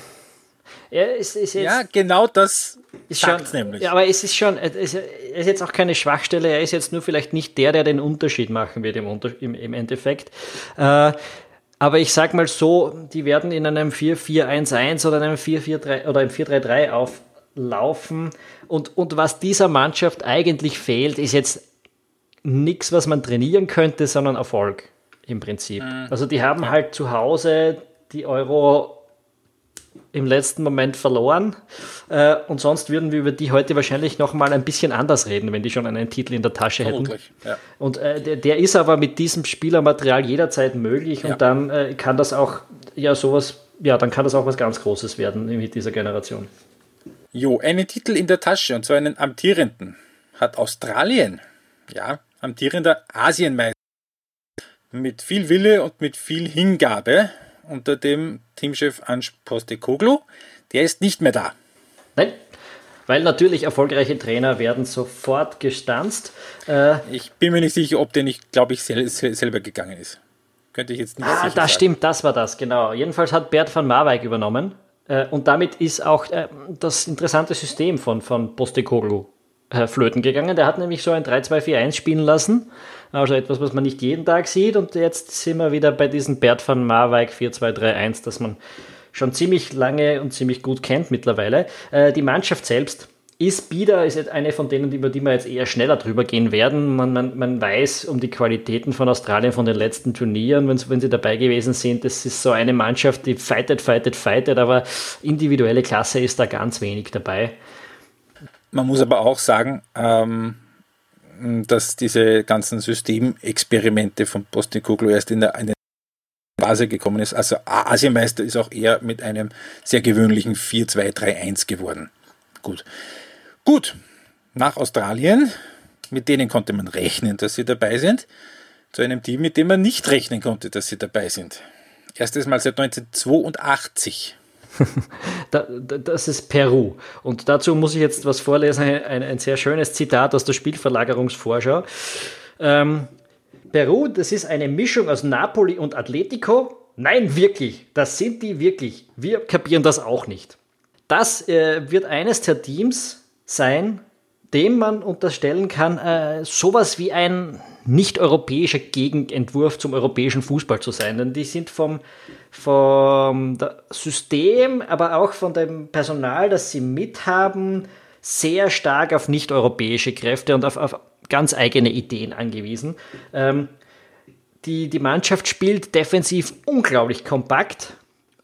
Er ist, ist ja, genau das ist schon, nämlich. Ja, aber es ist schon, er ist jetzt auch keine Schwachstelle, er ist jetzt nur vielleicht nicht der, der den Unterschied machen wird im, im, im Endeffekt. Äh, aber ich sag mal so, die werden in einem 4-4-1-1 oder einem 4-4-3 oder einem 4-3-3 auflaufen. Und, und was dieser Mannschaft eigentlich fehlt, ist jetzt nichts, was man trainieren könnte, sondern Erfolg im Prinzip. Mhm. Also die haben halt zu Hause die Euro im letzten Moment verloren. Äh, und sonst würden wir über die heute wahrscheinlich noch mal ein bisschen anders reden, wenn die schon einen Titel in der Tasche hätten. Ja. Und äh, der, der, ist aber mit diesem Spielermaterial jederzeit möglich ja. und dann äh, kann das auch ja sowas, ja, dann kann das auch was ganz Großes werden mit dieser Generation. Jo, einen Titel in der Tasche und zwar einen amtierenden hat Australien. Ja, amtierender Asienmeister mit viel Wille und mit viel Hingabe unter dem Teamchef Ange Postecoglou. Der ist nicht mehr da. Nein, weil natürlich erfolgreiche Trainer werden sofort gestanzt. Äh, ich bin mir nicht sicher, ob der nicht, glaube ich, sel selber gegangen ist. Könnte ich jetzt nicht Ah, das sagen. stimmt, das war das, genau. Jedenfalls hat Bert van Marwijk übernommen. Äh, und damit ist auch äh, das interessante System von, von Postecoglou äh, flöten gegangen. Der hat nämlich so ein 3-2-4-1 spielen lassen. Also etwas, was man nicht jeden Tag sieht. Und jetzt sind wir wieder bei diesem Bert van Marwijk 4-2-3-1, das man schon ziemlich lange und ziemlich gut kennt mittlerweile. Die Mannschaft selbst ist Bieder ist eine von denen, über die wir jetzt eher schneller drüber gehen werden. Man, man, man weiß um die Qualitäten von Australien von den letzten Turnieren, wenn, wenn sie dabei gewesen sind. Das ist so eine Mannschaft, die fightet, fightet, fightet, aber individuelle Klasse ist da ganz wenig dabei. Man muss aber auch sagen, ähm, dass diese ganzen Systemexperimente von Postecoglou erst in der, in der Phase gekommen ist. Also Asienmeister ist auch eher mit einem sehr gewöhnlichen 4-2-3-1 geworden. Gut. Gut. Nach Australien, mit denen konnte man rechnen, dass sie dabei sind, zu einem Team, mit dem man nicht rechnen konnte, dass sie dabei sind. Erstes Mal seit 1982. [laughs] das ist Peru. Und dazu muss ich jetzt was vorlesen, ein, ein sehr schönes Zitat aus der Spielverlagerungsvorschau. Ähm, Peru, das ist eine Mischung aus Napoli und Atletico. Nein, wirklich, das sind die wirklich. Wir kapieren das auch nicht. Das äh, wird eines der Teams sein, dem man unterstellen kann, äh, sowas wie ein nicht-europäischer Gegenentwurf zum europäischen Fußball zu sein. Denn die sind vom, vom System, aber auch von dem Personal, das sie mithaben, sehr stark auf nicht-europäische Kräfte und auf, auf, ganz eigene Ideen angewiesen. Ähm, die, die Mannschaft spielt defensiv unglaublich kompakt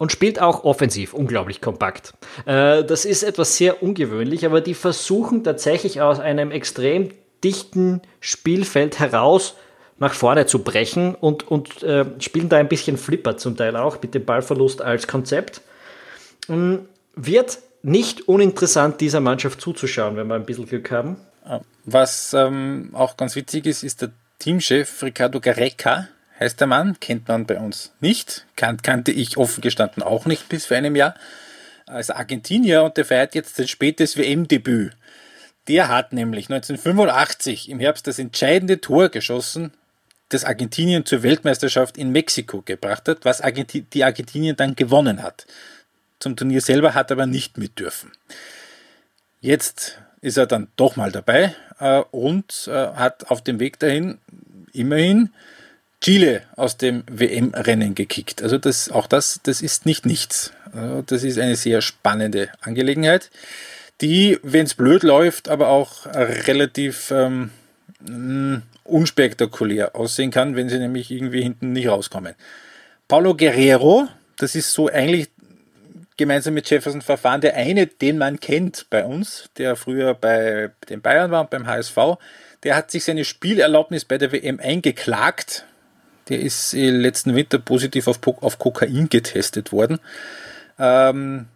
und spielt auch offensiv unglaublich kompakt. Äh, das ist etwas sehr ungewöhnlich, aber die versuchen tatsächlich aus einem extrem dichten Spielfeld heraus nach vorne zu brechen und, und äh, spielen da ein bisschen Flipper zum Teil auch mit dem Ballverlust als Konzept. Ähm, wird nicht uninteressant, dieser Mannschaft zuzuschauen, wenn wir ein bisschen Glück haben. Was ähm, auch ganz witzig ist, ist der Teamchef Ricardo Gareca heißt der Mann, kennt man bei uns nicht, kan kannte ich offen gestanden auch nicht bis vor einem Jahr, als Argentinier und der feiert jetzt sein spätes WM-Debüt. Der hat nämlich 1985 im Herbst das entscheidende Tor geschossen, das Argentinien zur Weltmeisterschaft in Mexiko gebracht hat, was Argenti die Argentinien dann gewonnen hat. Zum Turnier selber hat er aber nicht mit dürfen. Jetzt ist er dann doch mal dabei äh, und äh, hat auf dem Weg dahin immerhin Chile aus dem WM-Rennen gekickt. Also das, auch das, das ist nicht nichts. Also das ist eine sehr spannende Angelegenheit, die, wenn es blöd läuft, aber auch relativ ähm, unspektakulär aussehen kann, wenn sie nämlich irgendwie hinten nicht rauskommen. Paulo Guerrero, das ist so eigentlich gemeinsam mit Jefferson Verfahren der eine, den man kennt bei uns, der früher bei den Bayern war und beim HSV. Der hat sich seine Spielerlaubnis bei der WM eingeklagt, der ist letzten Winter positiv auf, auf Kokain getestet worden. Ähm,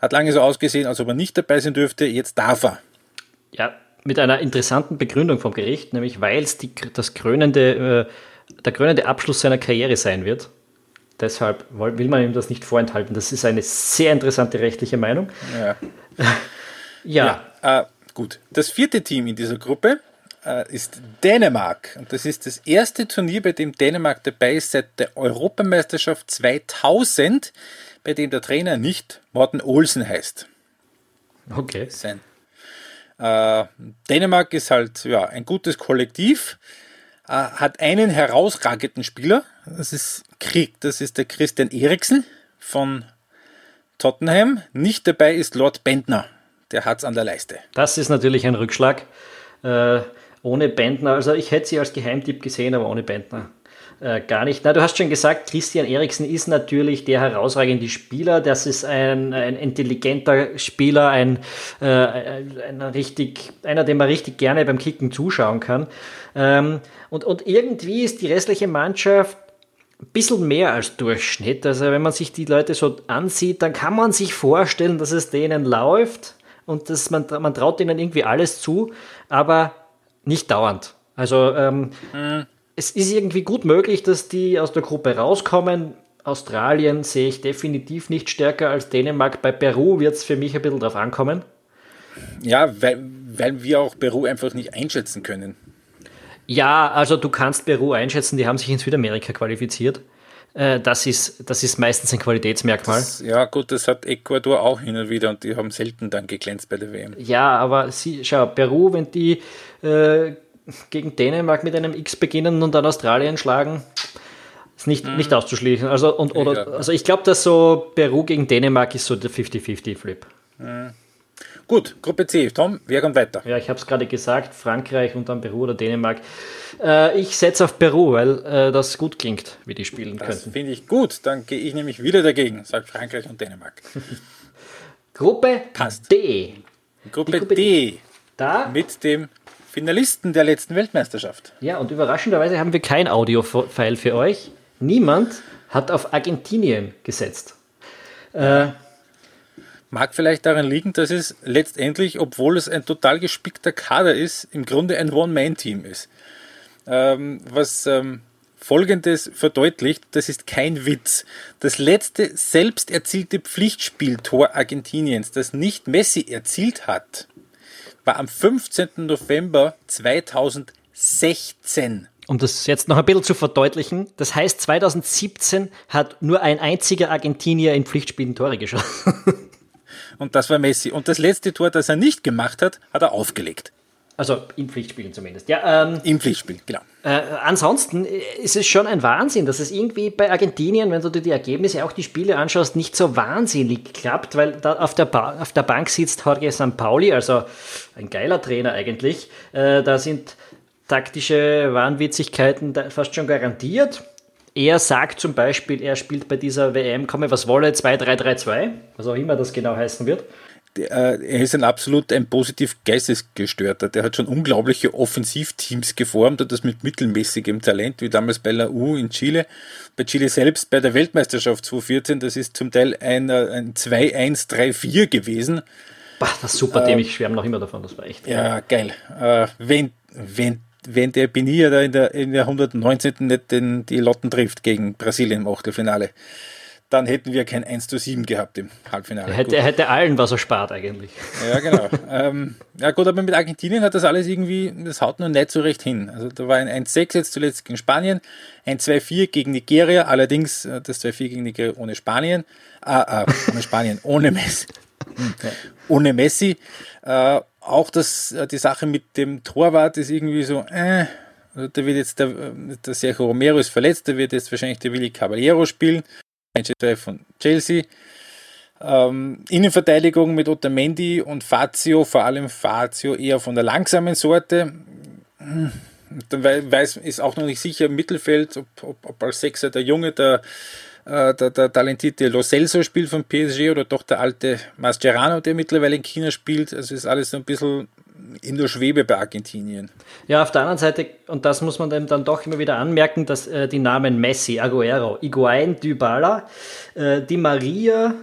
hat lange so ausgesehen, als ob er nicht dabei sein dürfte. Jetzt darf er. Ja, mit einer interessanten Begründung vom Gericht, nämlich weil es das krönende, äh, der krönende Abschluss seiner Karriere sein wird. Deshalb will man ihm das nicht vorenthalten. Das ist eine sehr interessante rechtliche Meinung. Ja. [laughs] ja. ja äh, gut. Das vierte Team in dieser Gruppe äh, ist Dänemark. Und das ist das erste Turnier, bei dem Dänemark dabei ist seit der Europameisterschaft 2000, bei dem der Trainer nicht Morten Olsen heißt. Okay. Sein. Äh, Dänemark ist halt ja, ein gutes Kollektiv, äh, hat einen herausragenden Spieler, das ist Krieg, das ist der Christian Eriksen von Tottenham. Nicht dabei ist Lord Bentner, der hat es an der Leiste. Das ist natürlich ein Rückschlag. Äh, ohne Bentner, also ich hätte sie als Geheimtipp gesehen, aber ohne Bentner äh, gar nicht. Na, du hast schon gesagt, Christian Eriksen ist natürlich der herausragende Spieler. Das ist ein, ein intelligenter Spieler, ein, äh, ein richtig, einer, dem man richtig gerne beim Kicken zuschauen kann. Ähm, und, und irgendwie ist die restliche Mannschaft ein bisschen mehr als Durchschnitt. Also wenn man sich die Leute so ansieht, dann kann man sich vorstellen, dass es denen läuft und dass man, man traut ihnen irgendwie alles zu, aber nicht dauernd. Also ähm, mhm. es ist irgendwie gut möglich, dass die aus der Gruppe rauskommen. Australien sehe ich definitiv nicht stärker als Dänemark. Bei Peru wird es für mich ein bisschen drauf ankommen. Ja, weil, weil wir auch Peru einfach nicht einschätzen können. Ja, also du kannst Peru einschätzen, die haben sich in Südamerika qualifiziert. Äh, das ist, das ist meistens ein Qualitätsmerkmal. Das, ja, gut, das hat Ecuador auch hin und wieder und die haben selten dann geglänzt bei der WM. Ja, aber sie, schau, Peru, wenn die äh, gegen Dänemark mit einem X beginnen und dann Australien schlagen, ist nicht, mhm. nicht auszuschließen. Also, und, oder, also ich glaube, dass so Peru gegen Dänemark ist so der 50-50-Flip. Mhm. Gut, Gruppe C. Tom, wer kommt weiter? Ja, ich habe es gerade gesagt, Frankreich und dann Peru oder Dänemark. Äh, ich setze auf Peru, weil äh, das gut klingt, wie die spielen das könnten. Das finde ich gut. Dann gehe ich nämlich wieder dagegen, sagt Frankreich und Dänemark. [laughs] Gruppe Passt. D. Gruppe, Gruppe D. D. Da? Mit dem Finalisten der letzten Weltmeisterschaft. Ja, und überraschenderweise haben wir kein Audio-File für euch. Niemand hat auf Argentinien gesetzt. Äh, Mag vielleicht daran liegen, dass es letztendlich, obwohl es ein total gespickter Kader ist, im Grunde ein One-Man-Team ist. Ähm, was ähm, Folgendes verdeutlicht, das ist kein Witz. Das letzte selbst erzielte Pflichtspieltor Argentiniens, das nicht Messi erzielt hat, war am 15. November 2016. Um das jetzt noch ein bisschen zu verdeutlichen, das heißt 2017 hat nur ein einziger Argentinier in Pflichtspielen Tore geschossen. [laughs] und das war Messi. Und das letzte Tor, das er nicht gemacht hat, hat er aufgelegt. Also in Pflichtspielen zumindest. Ja, ähm, Im Pflichtspiel, genau. Äh, ansonsten ist es schon ein Wahnsinn, dass es irgendwie bei Argentinien, wenn du dir die Ergebnisse, auch die Spiele anschaust, nicht so wahnsinnig klappt, weil da auf der, ba auf der Bank sitzt Jorge Sampaoli, also ein geiler Trainer eigentlich. Äh, da sind taktische Wahnwitzigkeiten fast schon garantiert. Er sagt zum Beispiel, er spielt bei dieser WM, komme was wolle, 2-3-3-2, was auch immer das genau heißen wird. er ist ein absolut ein positiv geistesgestörter. Der hat schon unglaubliche Offensivteams geformt und das mit mittelmäßigem Talent, wie damals bei La U in Chile. Bei Chile selbst bei der Weltmeisterschaft 2014, das ist zum Teil ein, ein 2-1-3-4 gewesen. Bah, das super Team, äh, ich schwärme noch immer davon, das war echt. Ja, geil. Äh, wenn, wenn wenn der Benia da in der, in der 119. nicht den, die Lotten trifft gegen Brasilien im Achtelfinale dann hätten wir kein 1 zu 7 gehabt im Halbfinale. Er hätte, er hätte allen was erspart eigentlich. Ja, genau. [laughs] ähm, ja gut, aber mit Argentinien hat das alles irgendwie, das haut nur nicht so recht hin. Also da war ein 1-6 jetzt zuletzt gegen Spanien, ein 2-4 gegen Nigeria, allerdings äh, das 2-4 gegen Nigeria ohne Spanien, ah, äh, ohne Spanien, ohne Messi. [laughs] ohne Messi. Äh, auch das, äh, die Sache mit dem Torwart ist irgendwie so, äh, also da wird jetzt der, der Sergio Romero ist verletzt, da wird jetzt wahrscheinlich der Willi Caballero spielen. Manchester von Chelsea. Ähm, Innenverteidigung mit Otamendi und Fazio, vor allem Fazio eher von der langsamen Sorte. Dann weiß, ist auch noch nicht sicher im Mittelfeld, ob, ob, ob als Sechser der Junge, der, äh, der, der talentierte Lo Celso spielt von PSG oder doch der alte Mascherano, der mittlerweile in China spielt. Also ist alles so ein bisschen in der Schwebe bei Argentinien. Ja, auf der anderen Seite, und das muss man dann doch immer wieder anmerken, dass äh, die Namen Messi, Aguero, Iguain, Dybala, äh, Di Maria,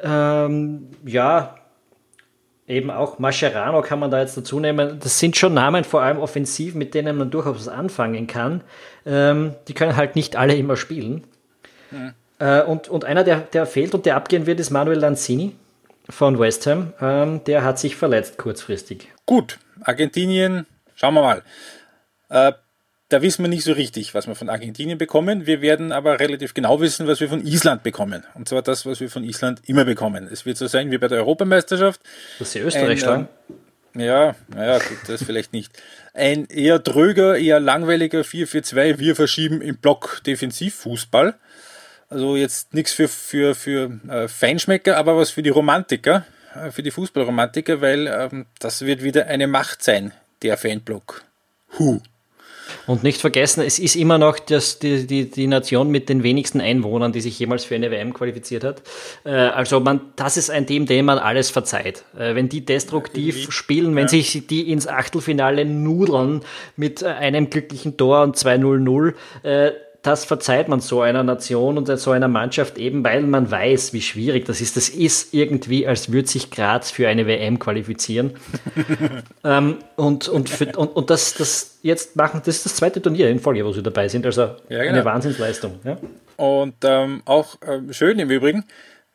ähm, ja, eben auch Mascherano kann man da jetzt dazu nehmen. Das sind schon Namen, vor allem offensiv, mit denen man durchaus was anfangen kann. Ähm, die können halt nicht alle immer spielen. Mhm. Äh, und, und einer, der, der fehlt und der abgehen wird, ist Manuel Lanzini von West Ham. Ähm, der hat sich verletzt kurzfristig. Gut, Argentinien, schauen wir mal. Äh, da wissen wir nicht so richtig, was wir von Argentinien bekommen. Wir werden aber relativ genau wissen, was wir von Island bekommen. Und zwar das, was wir von Island immer bekommen. Es wird so sein wie bei der Europameisterschaft. Dass sie Österreich schlagen? Äh, ja, naja, das vielleicht nicht. Ein eher dröger, eher langweiliger 4-4-2. Wir verschieben im Block Defensivfußball. Also jetzt nichts für, für, für äh, Feinschmecker, aber was für die Romantiker, äh, für die Fußballromantiker, weil ähm, das wird wieder eine Macht sein, der Fanblock. Huh. Und nicht vergessen, es ist immer noch das, die, die, die Nation mit den wenigsten Einwohnern, die sich jemals für eine WM qualifiziert hat. Äh, also man, das ist ein Team, dem man alles verzeiht. Äh, wenn die destruktiv ja, spielen, wenn ja. sich die ins Achtelfinale nudeln mit äh, einem glücklichen Tor und 2-0-0, äh, das verzeiht man so einer Nation und so einer Mannschaft eben, weil man weiß, wie schwierig das ist. Das ist irgendwie, als würde sich Graz für eine WM qualifizieren. [laughs] ähm, und, und, für, und, und das, das jetzt machen, das ist das zweite Turnier in Folge, wo sie dabei sind. Also ja, genau. eine Wahnsinnsleistung. Ja? Und ähm, auch ähm, schön im Übrigen,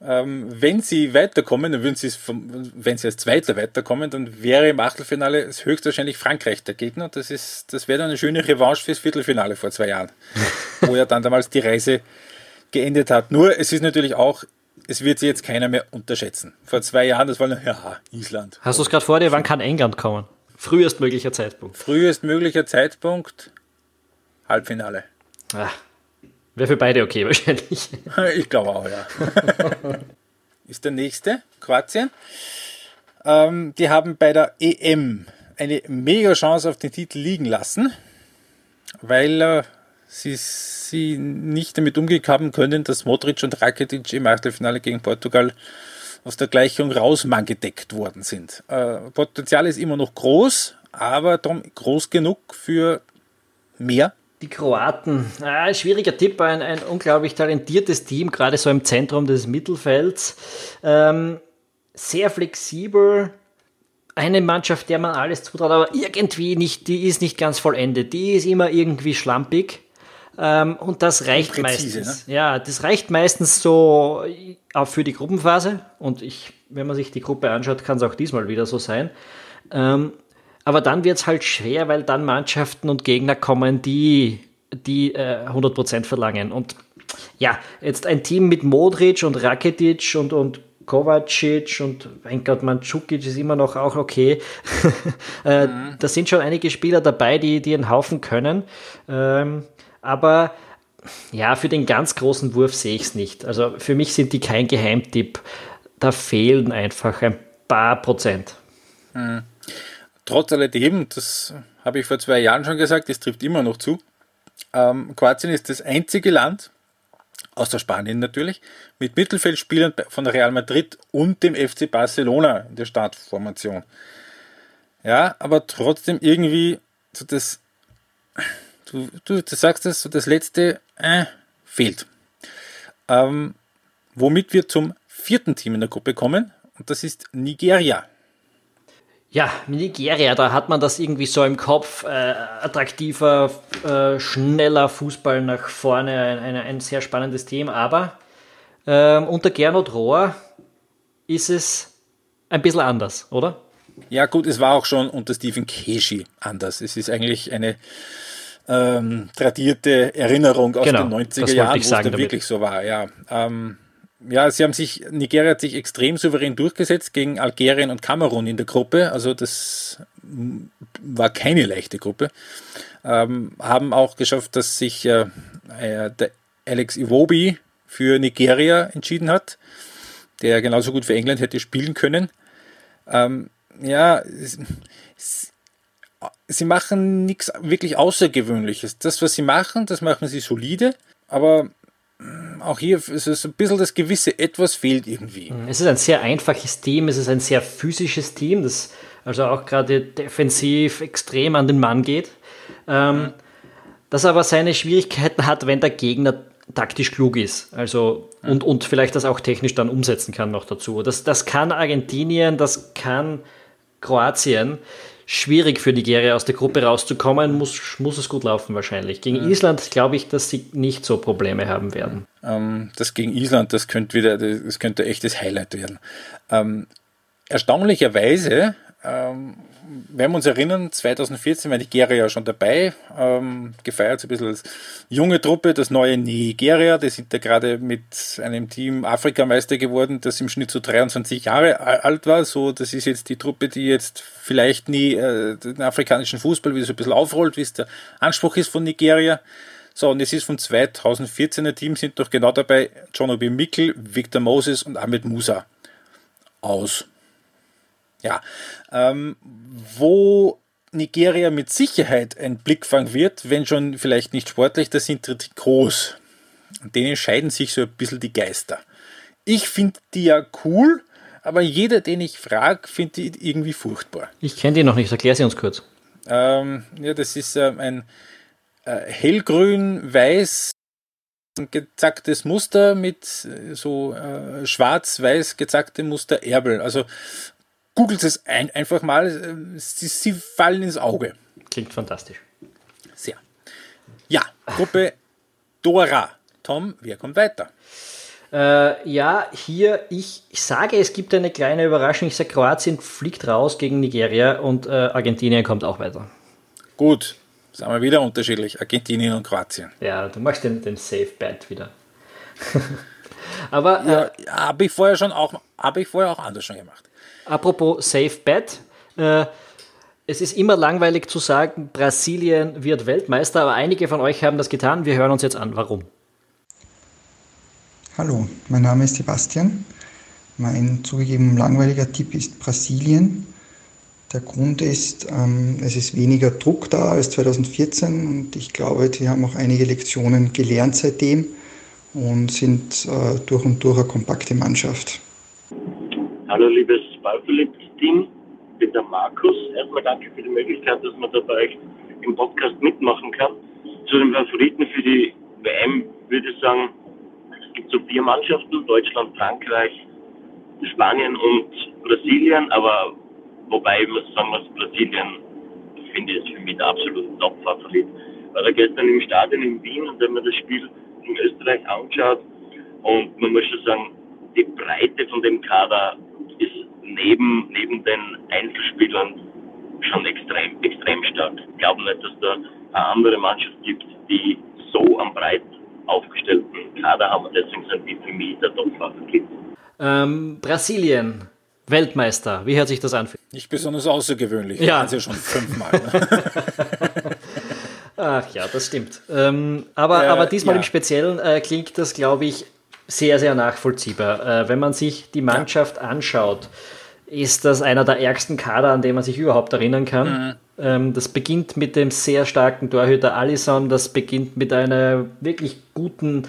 ähm, wenn sie weiterkommen, dann würden sie es, wenn sie als Zweiter weiterkommen, dann wäre im Achtelfinale höchstwahrscheinlich Frankreich der Gegner. Das ist, das wäre dann eine schöne Revanche fürs Viertelfinale vor zwei Jahren, [laughs] wo ja dann damals die Reise geendet hat. Nur, es ist natürlich auch, es wird sie jetzt keiner mehr unterschätzen. Vor zwei Jahren, das war nur, ja, Island. Hast du es gerade vor dir, wann kann England kommen? Frühestmöglicher Zeitpunkt. Frühestmöglicher Zeitpunkt, Halbfinale. Ah. Wäre für beide okay [laughs] wahrscheinlich. Ich glaube auch, ja. [laughs] Ist der nächste, Kroatien. Ähm, die haben bei der EM eine mega Chance auf den Titel liegen lassen, weil äh, sie, sie nicht damit umgehen können, dass Modric und Rakitic im Achtelfinale gegen Portugal aus der Gleichung rausmangedeckt worden sind. Äh, Potenzial ist immer noch groß, aber groß genug für mehr die Kroaten, ah, schwieriger Tipp, ein, ein unglaublich talentiertes Team, gerade so im Zentrum des Mittelfelds. Ähm, sehr flexibel, eine Mannschaft, der man alles zutraut, aber irgendwie nicht, die ist nicht ganz vollendet. Die ist immer irgendwie schlampig. Ähm, und das reicht präzise, meistens. Ne? Ja, das reicht meistens so auch für die Gruppenphase. Und ich, wenn man sich die Gruppe anschaut, kann es auch diesmal wieder so sein. Ähm, aber dann wird es halt schwer, weil dann Mannschaften und Gegner kommen, die, die äh, 100% verlangen. Und ja, jetzt ein Team mit Modric und Rakitic und, und Kovacic und mein Gott, Mandzukic ist immer noch auch okay. [laughs] äh, mhm. Da sind schon einige Spieler dabei, die, die einen Haufen können. Ähm, aber ja, für den ganz großen Wurf sehe ich es nicht. Also für mich sind die kein Geheimtipp. Da fehlen einfach ein paar Prozent. Mhm trotz alledem, das habe ich vor zwei Jahren schon gesagt, das trifft immer noch zu. Ähm, Kroatien ist das einzige Land, außer Spanien natürlich, mit Mittelfeldspielern von Real Madrid und dem FC Barcelona in der Startformation. Ja, aber trotzdem irgendwie so das, du, du, du sagst das, so das letzte äh, fehlt. Ähm, womit wir zum vierten Team in der Gruppe kommen, und das ist Nigeria. Ja, Nigeria, da hat man das irgendwie so im Kopf. Äh, attraktiver, äh, schneller Fußball nach vorne, ein, ein, ein sehr spannendes Thema. Aber ähm, unter Gernot Rohr ist es ein bisschen anders, oder? Ja, gut, es war auch schon unter Stephen Keshi anders. Es ist eigentlich eine ähm, tradierte Erinnerung aus Genau, den das 90er wollte Jahren, wo es da wirklich so war. Ja, ähm, ja, sie haben sich, Nigeria hat sich extrem souverän durchgesetzt gegen Algerien und Kamerun in der Gruppe. Also das war keine leichte Gruppe. Ähm, haben auch geschafft, dass sich äh, äh, der Alex Iwobi für Nigeria entschieden hat, der genauso gut für England hätte spielen können. Ähm, ja, sie machen nichts wirklich Außergewöhnliches. Das, was sie machen, das machen sie solide, aber auch hier ist es ein bisschen das gewisse Etwas fehlt irgendwie. Es ist ein sehr einfaches Team, es ist ein sehr physisches Team, das also auch gerade defensiv extrem an den Mann geht. Ähm, das aber seine Schwierigkeiten hat, wenn der Gegner taktisch klug ist. Also und, und vielleicht das auch technisch dann umsetzen kann noch dazu. Das, das kann Argentinien, das kann Kroatien. Schwierig für Nigeria aus der Gruppe rauszukommen, muss, muss es gut laufen wahrscheinlich. Gegen Island glaube ich, dass sie nicht so Probleme haben werden. Ähm, das gegen Island, das könnte wieder, das könnte echtes Highlight werden. Ähm, erstaunlicherweise, ähm, wenn wir uns erinnern, 2014 war Nigeria ja schon dabei, ähm, gefeiert so ein bisschen als junge Truppe, das neue Nigeria, die sind da gerade mit einem Team Afrikameister geworden, das im Schnitt so 23 Jahre alt war, so, das ist jetzt die Truppe, die jetzt vielleicht nie äh, den afrikanischen Fußball wieder so ein bisschen aufrollt, wie es der Anspruch ist von Nigeria. So, und es ist vom 2014er Team sind doch genau dabei John Obi Mikkel, Victor Moses und Ahmed Musa aus. Ja, ähm, wo Nigeria mit Sicherheit ein Blickfang wird, wenn schon vielleicht nicht sportlich, das sind die groß. Und denen scheiden sich so ein bisschen die Geister. Ich finde die ja cool, aber jeder, den ich frage, findet die irgendwie furchtbar. Ich kenne die noch nicht, erklär sie uns kurz. Ähm, ja, das ist ähm, ein äh, hellgrün-weiß gezacktes Muster mit äh, so äh, schwarz-weiß gezackte Muster Erbel. Also googelt es ein, einfach mal, äh, sie, sie fallen ins Auge. Klingt fantastisch. Sehr. Ja, Gruppe Dora. Tom, wer kommt weiter? Äh, ja, hier, ich, ich sage, es gibt eine kleine Überraschung. Ich sage, Kroatien fliegt raus gegen Nigeria und äh, Argentinien kommt auch weiter. Gut, sagen wir wieder unterschiedlich. Argentinien und Kroatien. Ja, du machst den, den Safe Bet wieder. [laughs] Aber Ja, äh, habe ich vorher schon auch, habe ich vorher auch anders schon gemacht. Apropos Safe Bet, äh, es ist immer langweilig zu sagen, Brasilien wird Weltmeister, aber einige von euch haben das getan. Wir hören uns jetzt an, warum. Hallo, mein Name ist Sebastian. Mein zugegeben langweiliger Tipp ist Brasilien. Der Grund ist, ähm, es ist weniger Druck da als 2014 und ich glaube, die haben auch einige Lektionen gelernt seitdem und sind äh, durch und durch eine kompakte Mannschaft. Hallo liebes Ballverliebt-Team, ich bin der Markus. Erstmal danke für die Möglichkeit, dass man da bei euch im Podcast mitmachen kann. Zu den Favoriten für die WM würde ich sagen, es gibt so vier Mannschaften, Deutschland, Frankreich, Spanien und Brasilien, aber wobei ich muss sagen, dass Brasilien, finde ich, ist für mich der absolute Top-Favorit. War da gestern im Stadion in Wien und wenn man das Spiel in Österreich anschaut und man muss schon sagen, die Breite von dem Kader neben, neben den Einzelspielern schon extrem, extrem stark. Ich glaube nicht, dass da eine andere Mannschaft gibt, die so am breit aufgestellten Kader haben. Deswegen sind die für mich der Top-Favorit. Ähm, Brasilien, Weltmeister. Wie hört sich das an? Nicht besonders außergewöhnlich. Ja. Sie ja schon fünfmal. ne? [laughs] Ach ja, das stimmt. Ähm, aber, Äh, aber diesmal ja. im Speziellen äh, klingt das, glaube ich, sehr, sehr nachvollziehbar. Äh, wenn man sich die Mannschaft anschaut, ist das einer der ärgsten Kader, an den man sich überhaupt erinnern kann. Ähm, das beginnt mit dem sehr starken Torhüter Alisson, das beginnt mit einer wirklich guten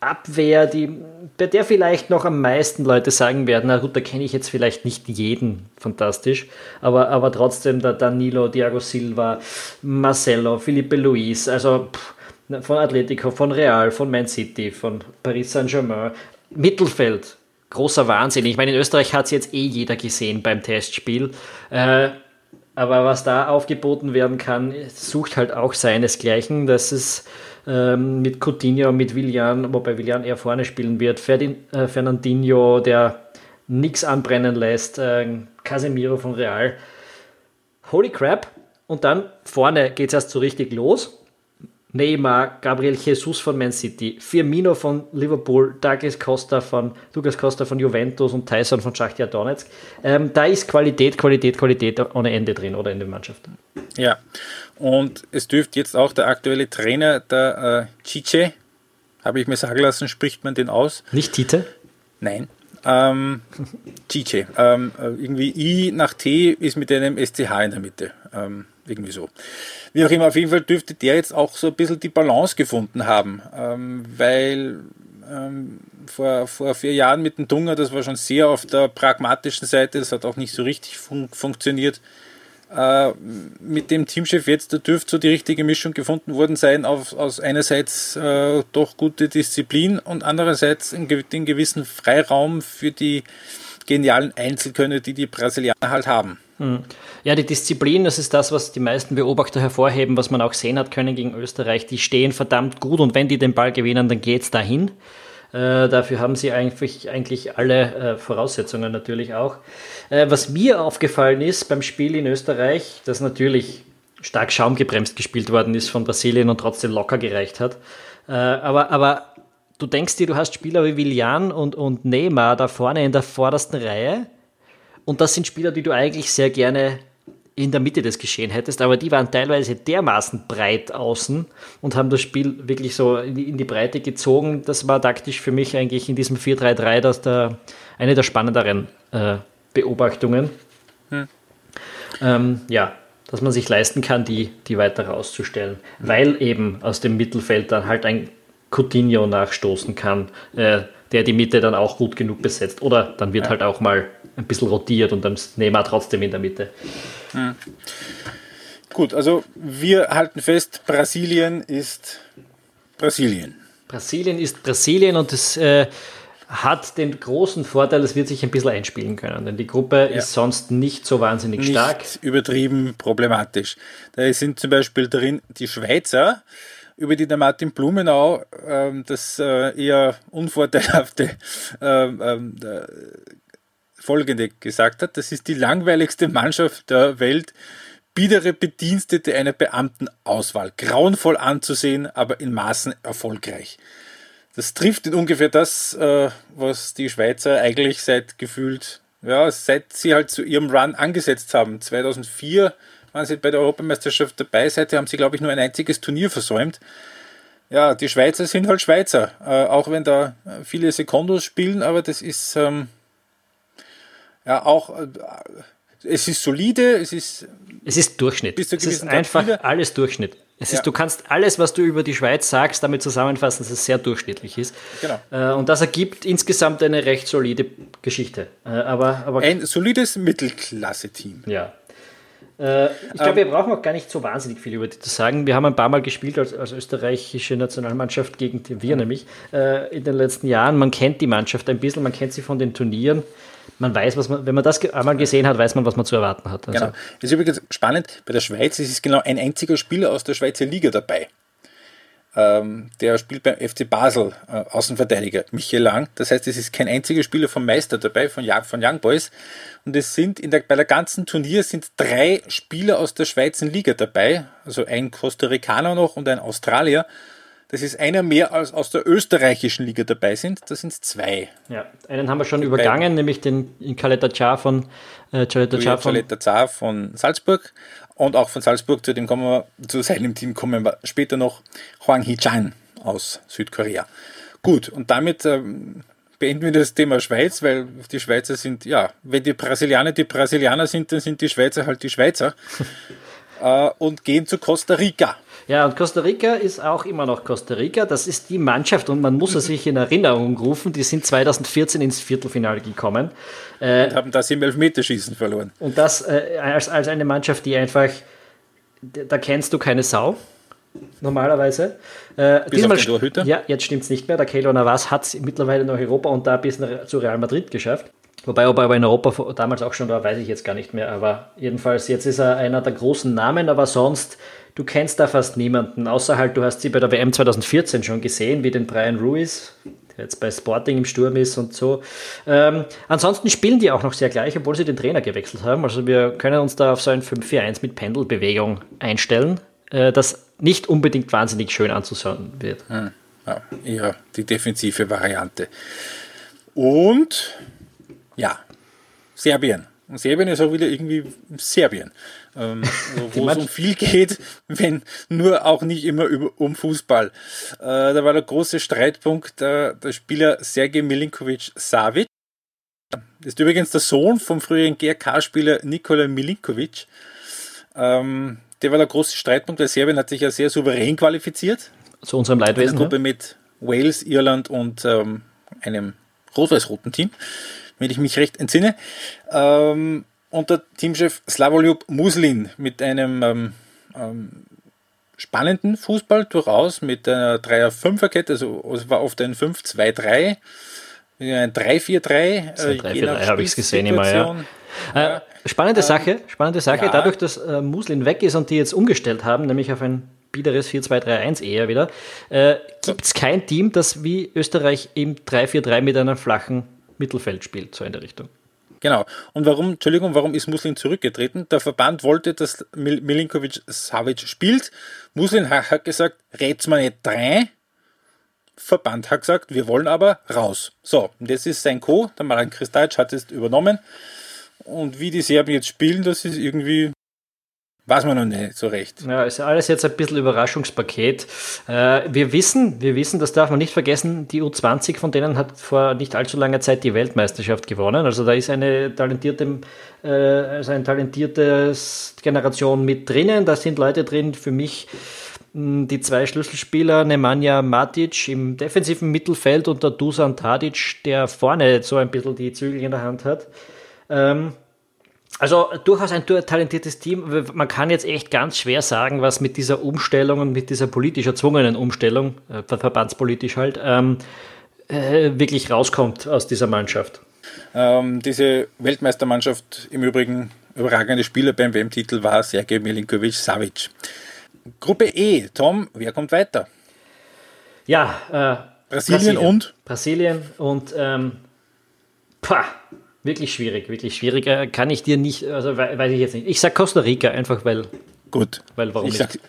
Abwehr, die, bei der vielleicht noch am meisten Leute sagen werden, na gut, da kenne ich jetzt vielleicht nicht jeden fantastisch, aber, aber trotzdem der Danilo, Thiago Silva, Marcelo, Felipe Luis, also pff, von Atletico, von Real, von Man City, von Paris Saint-Germain, Mittelfeld, großer Wahnsinn. Ich meine, in Österreich hat es jetzt eh jeder gesehen beim Testspiel. Äh, Aber was da aufgeboten werden kann, sucht halt auch seinesgleichen. Das ist ähm, mit Coutinho, mit Villan, wobei Villan eher vorne spielen wird, Ferdin, äh, Fernandinho, der nichts anbrennen lässt, äh, Casemiro von Real. Holy crap! Und dann vorne geht es erst so richtig los. Neymar, Gabriel Jesus von Man City, Firmino von Liverpool, Douglas Costa von, Douglas Costa von Juventus und Tyson von Schachtia Donetsk. Ähm, da ist Qualität, Qualität, Qualität ohne Ende drin oder in der Mannschaft. Ja, und es dürfte jetzt auch der aktuelle Trainer, der äh, Chiche, habe ich mir sagen lassen, spricht man den aus? Nicht Tite? Nein. Ähm, Chiche. Ähm, äh, irgendwie I nach T ist mit einem SCH in der Mitte. Ähm, irgendwie so. Wie auch immer, auf jeden Fall dürfte der jetzt auch so ein bisschen die Balance gefunden haben, ähm, weil ähm, vor, vor vier Jahren mit dem Dunger, das war schon sehr auf der pragmatischen Seite, das hat auch nicht so richtig fun funktioniert. Äh, mit dem Teamchef jetzt, da dürfte so die richtige Mischung gefunden worden sein, auf, aus einerseits äh, doch gute Disziplin und andererseits den gewissen Freiraum für die genialen Einzelkönner, die die Brasilianer halt haben. Hm. Ja, die Disziplin, das ist das, was die meisten Beobachter hervorheben, was man auch sehen hat können gegen Österreich. Die stehen verdammt gut und wenn die den Ball gewinnen, dann geht's dahin. Äh, dafür haben sie eigentlich, eigentlich alle äh, Voraussetzungen natürlich auch. Äh, was mir aufgefallen ist beim Spiel in Österreich, das natürlich stark schaumgebremst gespielt worden ist von Brasilien und trotzdem locker gereicht hat. Äh, aber, aber du denkst dir, du hast Spieler wie Willian und, und Neymar da vorne in der vordersten Reihe und das sind Spieler, die du eigentlich sehr gerne in der Mitte des Geschehen hättest, aber die waren teilweise dermaßen breit außen und haben das Spiel wirklich so in die, in die Breite gezogen. Das war taktisch für mich eigentlich in diesem 4-3-3 das der, eine der spannenderen äh, Beobachtungen. Hm. Ähm, ja, dass man sich leisten kann, die, die weiter rauszustellen, hm. weil eben aus dem Mittelfeld dann halt ein Coutinho nachstoßen kann, äh, der die Mitte dann auch gut genug besetzt. Oder dann wird ja. halt auch mal ein bisschen rotiert und dann ist Neymar trotzdem in der Mitte. Hm. Gut, also wir halten fest, Brasilien ist Brasilien. Brasilien ist Brasilien und es äh, hat den großen Vorteil, es wird sich ein bisschen einspielen können, denn die Gruppe ja. ist sonst nicht so wahnsinnig nicht stark. Übertrieben problematisch. Da sind zum Beispiel drin die Schweizer, über die der Martin Blumenau ähm, das äh, eher unvorteilhafte ähm, ähm, Folgende gesagt hat, das ist die langweiligste Mannschaft der Welt, biedere Bedienstete einer Beamtenauswahl, grauenvoll anzusehen, aber in Maßen erfolgreich. Das trifft in ungefähr das, äh, was die Schweizer eigentlich seit gefühlt, ja, seit sie halt zu ihrem Run angesetzt haben. 2004 waren sie bei der Europameisterschaft dabei, seither haben sie, glaube ich, nur ein einziges Turnier versäumt. Ja, die Schweizer sind halt Schweizer, äh, auch wenn da viele Sekundos spielen, aber das ist, ähm, ja, auch, äh, es ist solide, es ist. Es ist Durchschnitt. Es ist einfach wieder. alles Durchschnitt. Es ist, du kannst alles, was du über die Schweiz sagst, damit zusammenfassen, dass es sehr durchschnittlich ist. Genau. Äh, und das ergibt insgesamt eine recht solide Geschichte. Äh, aber, aber Ein solides Mittelklasse-Team. Ja. Ich glaube, ähm, wir brauchen auch gar nicht so wahnsinnig viel über die zu sagen. Wir haben ein paar Mal gespielt als, als österreichische Nationalmannschaft gegen wir nämlich in den letzten Jahren. Man kennt die Mannschaft ein bisschen, man kennt sie von den Turnieren man weiß, was man, wenn man das einmal gesehen hat, weiß man, was man zu erwarten hat. Also. Genau. Das ist übrigens spannend. Bei der Schweiz ist es genau ein einziger Spieler aus der Schweizer Liga dabei. Ähm, der spielt beim FC Basel, äh, Außenverteidiger, Michael Lang. Das heißt, es ist kein einziger Spieler vom Meister dabei, von, von Young Boys. Und es sind in der, bei der ganzen Turnier sind drei Spieler aus der Schweizer Liga dabei. Also ein Costa Ricaner noch und ein Australier. Das ist einer mehr als aus der österreichischen Liga dabei sind. Das sind zwei. Ja, einen haben wir schon Die übergangen, beiden. nämlich den Kaleta Char von äh, Caleta von, von Salzburg. Und auch von Salzburg, zu dem kommen wir, zu seinem Team kommen wir später noch, Huang Hee-chan aus Südkorea. Gut, und damit ähm, beenden wir das Thema Schweiz, weil die Schweizer sind, ja, wenn die Brasilianer die Brasilianer sind, dann sind die Schweizer halt die Schweizer. [laughs] äh, und gehen zu Costa Rica. Ja, und Costa Rica ist auch immer noch Costa Rica. Das ist die Mannschaft und man muss es sich in Erinnerung rufen. Die sind 2014 ins Viertelfinale gekommen. Äh, und haben das im Elfmeterschießen verloren. Und das äh, als, als eine Mannschaft, die einfach, da kennst du keine Sau normalerweise. Äh, bis diesmal, auf den Ja, jetzt stimmt es nicht mehr. Der Keylor Navas hat es mittlerweile nach Europa und da bis nach, zu Real Madrid geschafft. Wobei, ob er aber in Europa damals auch schon war, weiß ich jetzt gar nicht mehr. Aber jedenfalls, jetzt ist er einer der großen Namen, aber sonst, du kennst da fast niemanden. Außer halt, du hast sie bei der WM 2014 schon gesehen, wie den Brian Ruiz, der jetzt bei Sporting im Sturm ist und so. Ähm, ansonsten spielen die auch noch sehr gleich, obwohl sie den Trainer gewechselt haben. Also wir können uns da auf so ein 5-4-1 mit Pendelbewegung einstellen, äh, das nicht unbedingt wahnsinnig schön anzuschauen wird. Hm. Ja, die defensive Variante. Und ja, Serbien. Und Serbien ist auch wieder irgendwie Serbien, ähm, [laughs] wo es um viel geht, [laughs] wenn nur auch nicht immer über, um Fußball. Äh, da war der große Streitpunkt äh, der Spieler Sergej Milinkovic Savic. Ist übrigens der Sohn vom früheren GRK-Spieler Nikola Milinkovic. Ähm, der war der große Streitpunkt, weil Serbien hat sich ja sehr souverän qualifiziert. Zu unserem Leidwesen. Eine Gruppe ja? mit Wales, Irland und ähm, einem rot-weiß-roten Team wenn ich mich recht entsinne. Ähm, und der Teamchef Slavoljub Muslin mit einem ähm, ähm, spannenden Fußball durchaus mit einer 3er-5er-Kette, also es war oft ein 5-2-3, ein 3-4-3. Äh, 3-4-3 habe ich es gesehen immer, ja. ja. Äh, spannende ähm, Sache, spannende Sache, ja. dadurch, dass äh, Muslin weg ist und die jetzt umgestellt haben, nämlich auf ein biederes 4-2-3-1 eher wieder, äh, gibt es kein Team, das wie Österreich im 3-4-3 mit einer flachen Mittelfeld spielt, so in der Richtung. Genau. Und warum, Entschuldigung, warum ist Muslin zurückgetreten? Der Verband wollte, dass Milinkovic Savic spielt. Muslin hat gesagt, rät's mal nicht drei. Verband hat gesagt, wir wollen aber raus. So, und jetzt ist sein Co., der Maran Kristajic, hat es übernommen. Und wie die Serben jetzt spielen, das ist irgendwie Weiß man noch nicht so recht. Ja, ist alles jetzt ein bisschen Überraschungspaket. Äh, wir wissen, wir wissen, das darf man nicht vergessen, die U20 von denen hat vor nicht allzu langer Zeit die Weltmeisterschaft gewonnen. Also da ist eine talentierte, äh, also eine talentierte Generation mit drinnen. Da sind Leute drin, für mich die zwei Schlüsselspieler, Nemanja Matic im defensiven Mittelfeld und der Dusan Tadic, der vorne so ein bisschen die Zügel in der Hand hat. Ähm, also durchaus ein talentiertes Team. Man kann jetzt echt ganz schwer sagen, was mit dieser Umstellung und mit dieser politisch erzwungenen Umstellung, äh, verbandspolitisch halt, ähm, äh, wirklich rauskommt aus dieser Mannschaft. Ähm, diese Weltmeistermannschaft im Übrigen überragende Spieler beim WM-Titel war Sergej Milinkovic Savic. Gruppe E, Tom, wer kommt weiter? Ja, äh, Brasilien, Brasilien, und? Brasilien und ähm, pah, Wirklich schwierig, wirklich schwierig. Äh, kann ich dir nicht, also weiß ich jetzt nicht. Ich sag Costa Rica einfach, weil. Gut. Weil warum ich nicht? Sag,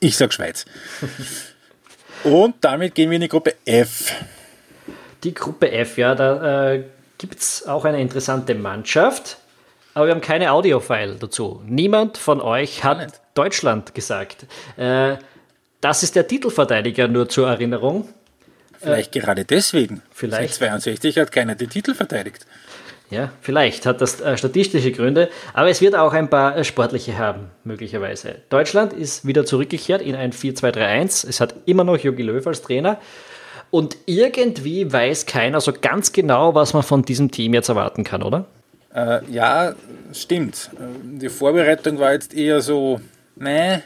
ich sag Schweiz. [laughs] Und damit gehen wir in die Gruppe F. Die Gruppe F, ja, da äh, gibt es auch eine interessante Mannschaft, aber wir haben keine Audio-File dazu. Niemand von euch hat Spannend. Deutschland gesagt. Äh, das ist der Titelverteidiger, nur zur Erinnerung. Vielleicht äh, gerade deswegen. Vielleicht. Seit 62 hat keiner den Titel verteidigt. Ja, vielleicht hat das äh, statistische Gründe, aber es wird auch ein paar äh, sportliche haben, möglicherweise. Deutschland ist wieder zurückgekehrt in ein 4-2-3-1. Es hat immer noch Jogi Löw als Trainer. Und irgendwie weiß keiner so ganz genau, was man von diesem Team jetzt erwarten kann, oder? Äh, ja, stimmt. Äh, die Vorbereitung war jetzt eher so, ne,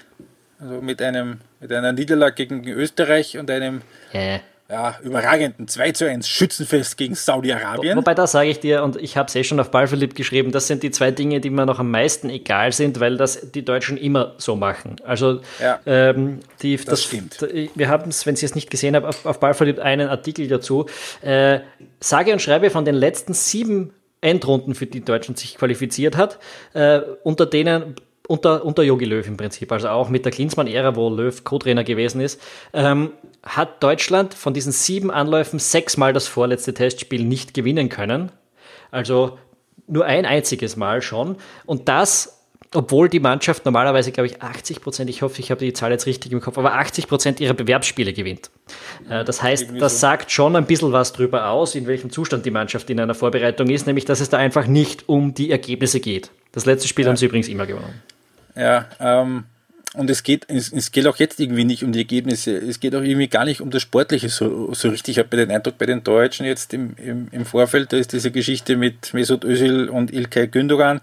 also mit einem mit einer Niederlage gegen Österreich und einem äh ja, überragenden 2 zu 1 Schützenfest gegen Saudi-Arabien. Wo, wobei da sage ich dir, und ich habe es eh schon auf Ballverliebt geschrieben, das sind die zwei Dinge, die mir noch am meisten egal sind, weil das die Deutschen immer so machen. Also ja, ähm, die, das, das, stimmt. Wir haben es, wenn Sie es nicht gesehen haben, auf, auf Ballverliebt einen Artikel dazu. Äh, sage und schreibe von den letzten sieben Endrunden, für die Deutschland sich qualifiziert hat, äh, unter denen unter, unter Jogi Löw im Prinzip, also auch mit der Klinsmann-Ära, wo Löw Co-Trainer gewesen ist, ähm, hat Deutschland von diesen sieben Anläufen sechsmal das vorletzte Testspiel nicht gewinnen können. Also nur ein einziges Mal schon. Und das, obwohl die Mannschaft normalerweise, glaube ich, 80 Prozent, ich hoffe, ich habe die Zahl jetzt richtig im Kopf, aber 80 Prozent ihrer Bewerbsspiele gewinnt. Äh, das heißt, das sagt schon ein bisschen was darüber aus, in welchem Zustand die Mannschaft in einer Vorbereitung ist, nämlich, dass es da einfach nicht um die Ergebnisse geht. Das letzte Spiel ja. haben sie übrigens immer gewonnen. Ja, ähm, und es geht, es, es, geht auch jetzt irgendwie nicht um die Ergebnisse. Es geht auch irgendwie gar nicht um das Sportliche so, so richtig. Ich habe den Eindruck bei den Deutschen jetzt im, im, im Vorfeld, da ist diese Geschichte mit Mesut Özil und Ilkay Gündogan,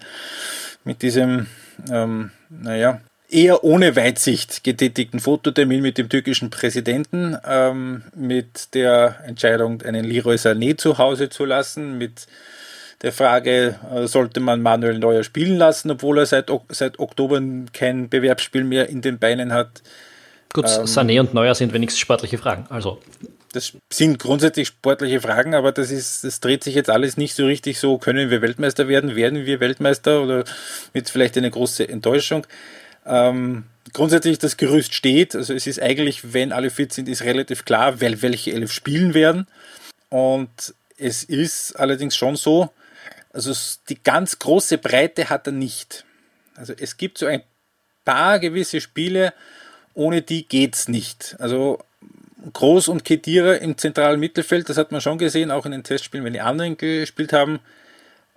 mit diesem, ähm, naja, eher ohne Weitsicht getätigten Fototermin mit dem türkischen Präsidenten, ähm, mit der Entscheidung, einen Leroy Sané zu Hause zu lassen, mit der Frage, äh, sollte man Manuel Neuer spielen lassen, obwohl er seit, seit Oktober kein Bewerbsspiel mehr in den Beinen hat. Gut, ähm, Sané und Neuer sind wenigstens sportliche Fragen. Also. Das sind grundsätzlich sportliche Fragen, aber das ist, das dreht sich jetzt alles nicht so richtig so, können wir Weltmeister werden, werden wir Weltmeister oder wird vielleicht eine große Enttäuschung. Ähm, grundsätzlich das Gerüst steht, also es ist eigentlich, wenn alle fit sind, ist relativ klar, welche elf spielen werden. Und es ist allerdings schon so, also die ganz große Breite hat er nicht. Also es gibt so ein paar gewisse Spiele, ohne die geht's nicht. Also Groß und Kedira im zentralen Mittelfeld, das hat man schon gesehen, auch in den Testspielen, wenn die anderen gespielt haben.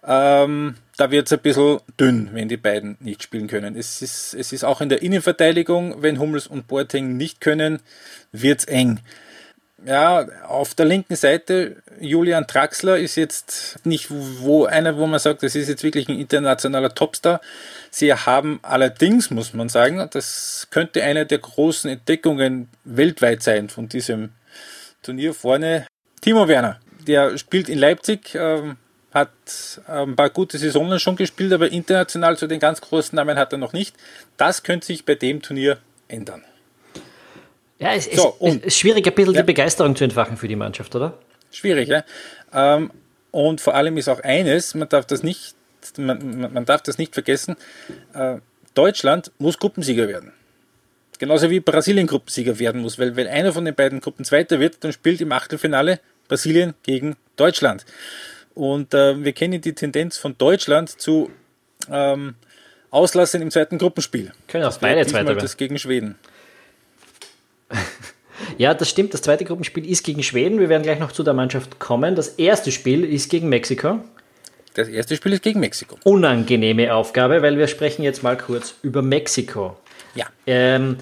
Ähm, da wird es ein bisschen dünn, wenn die beiden nicht spielen können. Es ist, es ist auch in der Innenverteidigung, wenn Hummels und Boateng nicht können, wird es eng ja, auf der linken Seite, Julian Traxler ist jetzt nicht wo einer, wo man sagt, das ist jetzt wirklich ein internationaler Topstar. Sie haben allerdings, muss man sagen, das könnte eine der großen Entdeckungen weltweit sein von diesem Turnier vorne. Timo Werner, der spielt in Leipzig, ähm, hat ein paar gute Saisonen schon gespielt, aber international zu den ganz großen Namen hat er noch nicht. Das könnte sich bei dem Turnier ändern. Ja, es, so, es, es ist schwierig, ein bisschen ja. die Begeisterung zu entfachen für die Mannschaft, oder? Schwierig, ja. Ähm, und vor allem ist auch eines, man darf das nicht, man, man darf das nicht vergessen, äh, Deutschland muss Gruppensieger werden. Genauso wie Brasilien Gruppensieger werden muss, weil wenn einer von den beiden Gruppen Zweiter wird, dann spielt im Achtelfinale Brasilien gegen Deutschland. Und äh, wir kennen die Tendenz von Deutschland zu ähm, Auslassen im zweiten Gruppenspiel. Können auch beide Zweiter werden. Das gegen Schweden. Ja, das stimmt. Das zweite Gruppenspiel ist gegen Schweden. Wir werden gleich noch zu der Mannschaft kommen. Das erste Spiel ist gegen Mexiko. Das erste Spiel ist gegen Mexiko. Unangenehme Aufgabe, weil wir sprechen jetzt mal kurz über Mexiko. Ja. Ähm,